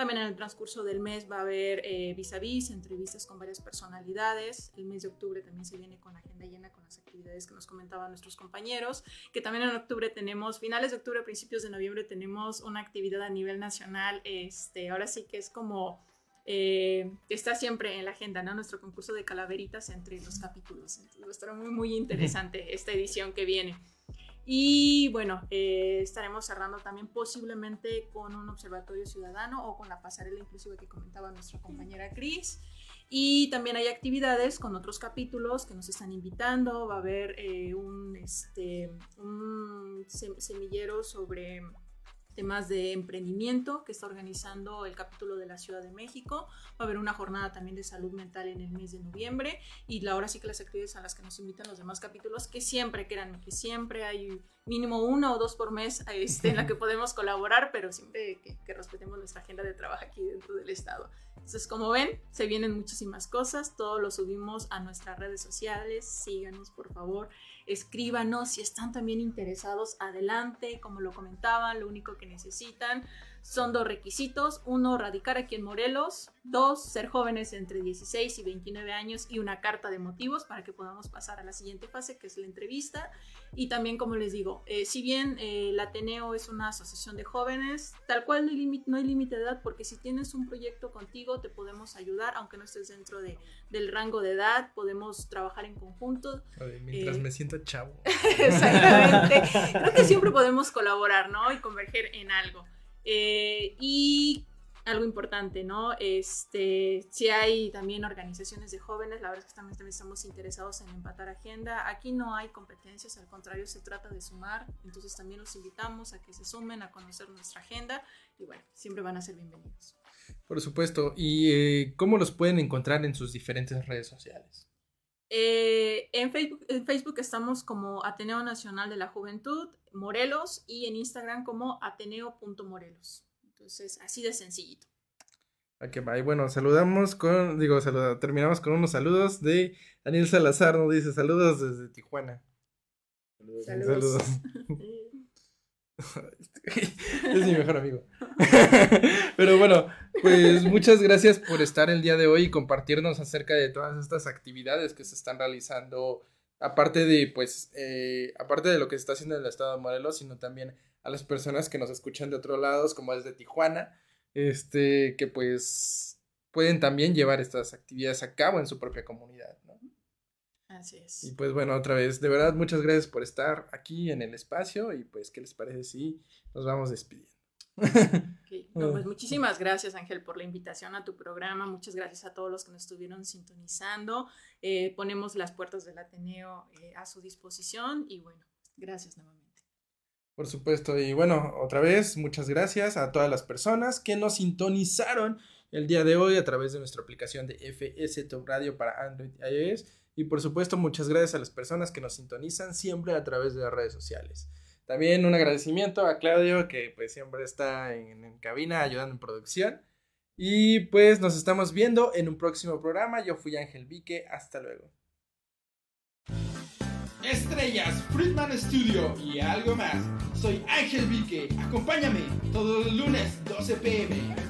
También en el transcurso del mes va a haber eh, vis a vis, entrevistas con varias personalidades. El mes de octubre también se viene con agenda llena con las actividades que nos comentaban nuestros compañeros. Que también en octubre tenemos, finales de octubre, principios de noviembre, tenemos una actividad a nivel nacional. Este, ahora sí que es como eh, está siempre en la agenda, ¿no? Nuestro concurso de calaveritas entre los capítulos. Entonces va a estar muy, muy interesante esta edición que viene. Y bueno, eh, estaremos cerrando también posiblemente con un observatorio ciudadano o con la pasarela inclusive que comentaba nuestra compañera Cris. Y también hay actividades con otros capítulos que nos están invitando. Va a haber eh, un, este, un sem- semillero sobre temas de emprendimiento que está organizando el capítulo de la Ciudad de México. Va a haber una jornada también de salud mental en el mes de noviembre y ahora sí que las actividades a las que nos invitan los demás capítulos, que siempre, créanme, que siempre hay mínimo una o dos por mes este, en la que podemos colaborar, pero siempre que, que respetemos nuestra agenda de trabajo aquí dentro del Estado. Entonces, como ven, se vienen muchísimas cosas, todo lo subimos a nuestras redes sociales, síganos por favor, escríbanos si están también interesados, adelante, como lo comentaban, lo único que necesitan son dos requisitos, uno, radicar aquí en Morelos, dos, ser jóvenes entre 16 y 29 años y una carta de motivos para que podamos pasar a la siguiente fase, que es la entrevista. Y también, como les digo, eh, si bien eh, el Ateneo es una asociación de jóvenes, tal cual no hay límite no hay límite de edad, porque si tienes un proyecto contigo, te podemos ayudar, aunque no estés dentro de, del rango de edad, podemos trabajar en conjunto. Mientras Eh, me siento chavo. *laughs* Exactamente. Creo que siempre podemos colaborar, ¿no? Y converger en algo. Eh, y algo importante, ¿no? Este, si hay también organizaciones de jóvenes, la verdad es que también, estamos interesados en empatar agenda. Aquí no hay competencias, al contrario, se trata de sumar. Entonces también los invitamos a que se sumen, a conocer nuestra agenda y bueno, siempre van a ser bienvenidos. Por supuesto. ¿Y eh, cómo los pueden encontrar en sus diferentes redes sociales? Eh, en, Facebook, en Facebook estamos como Ateneo Nacional de la Juventud, Morelos, y en Instagram como ateneo.morelos. Entonces, así de sencillito. Ok, va. Y bueno, saludamos con, digo, saluda- terminamos con unos saludos de Daniel Salazar, nos dice saludos desde Tijuana. Saludos. *laughs* *laughs* es mi mejor amigo. *laughs* Pero bueno, pues muchas gracias por estar el día de hoy y compartirnos acerca de todas estas actividades que se están realizando, aparte de, pues, eh, aparte de lo que se está haciendo en el estado de Morelos, sino también a las personas que nos escuchan de otros lados, como desde Tijuana, este, que pues pueden también llevar estas actividades a cabo en su propia comunidad. Así es. Y pues bueno, otra vez, de verdad, muchas gracias por estar aquí en el espacio y pues, ¿qué les parece si nos vamos despidiendo? Ok, *laughs* no, pues muchísimas gracias Ángel por la invitación a tu programa, muchas gracias a todos los que nos estuvieron sintonizando, Eh, ponemos las puertas del Ateneo eh, a su disposición y bueno, gracias nuevamente. Por supuesto, y bueno, otra vez, muchas gracias a todas las personas que nos sintonizaron el día de hoy a través de nuestra aplicación de FS Top Radio para Android y iOS. Y por supuesto, muchas gracias a las personas que nos sintonizan siempre a través de las redes sociales. También un agradecimiento a Claudio, que pues siempre está en, en cabina ayudando en producción. Y pues nos estamos viendo en un próximo programa. Yo fui Ángel Vique, hasta luego. Estrellas, Friedman Studio y algo más. Soy Ángel Vique. Acompáñame todos los lunes 12 pm.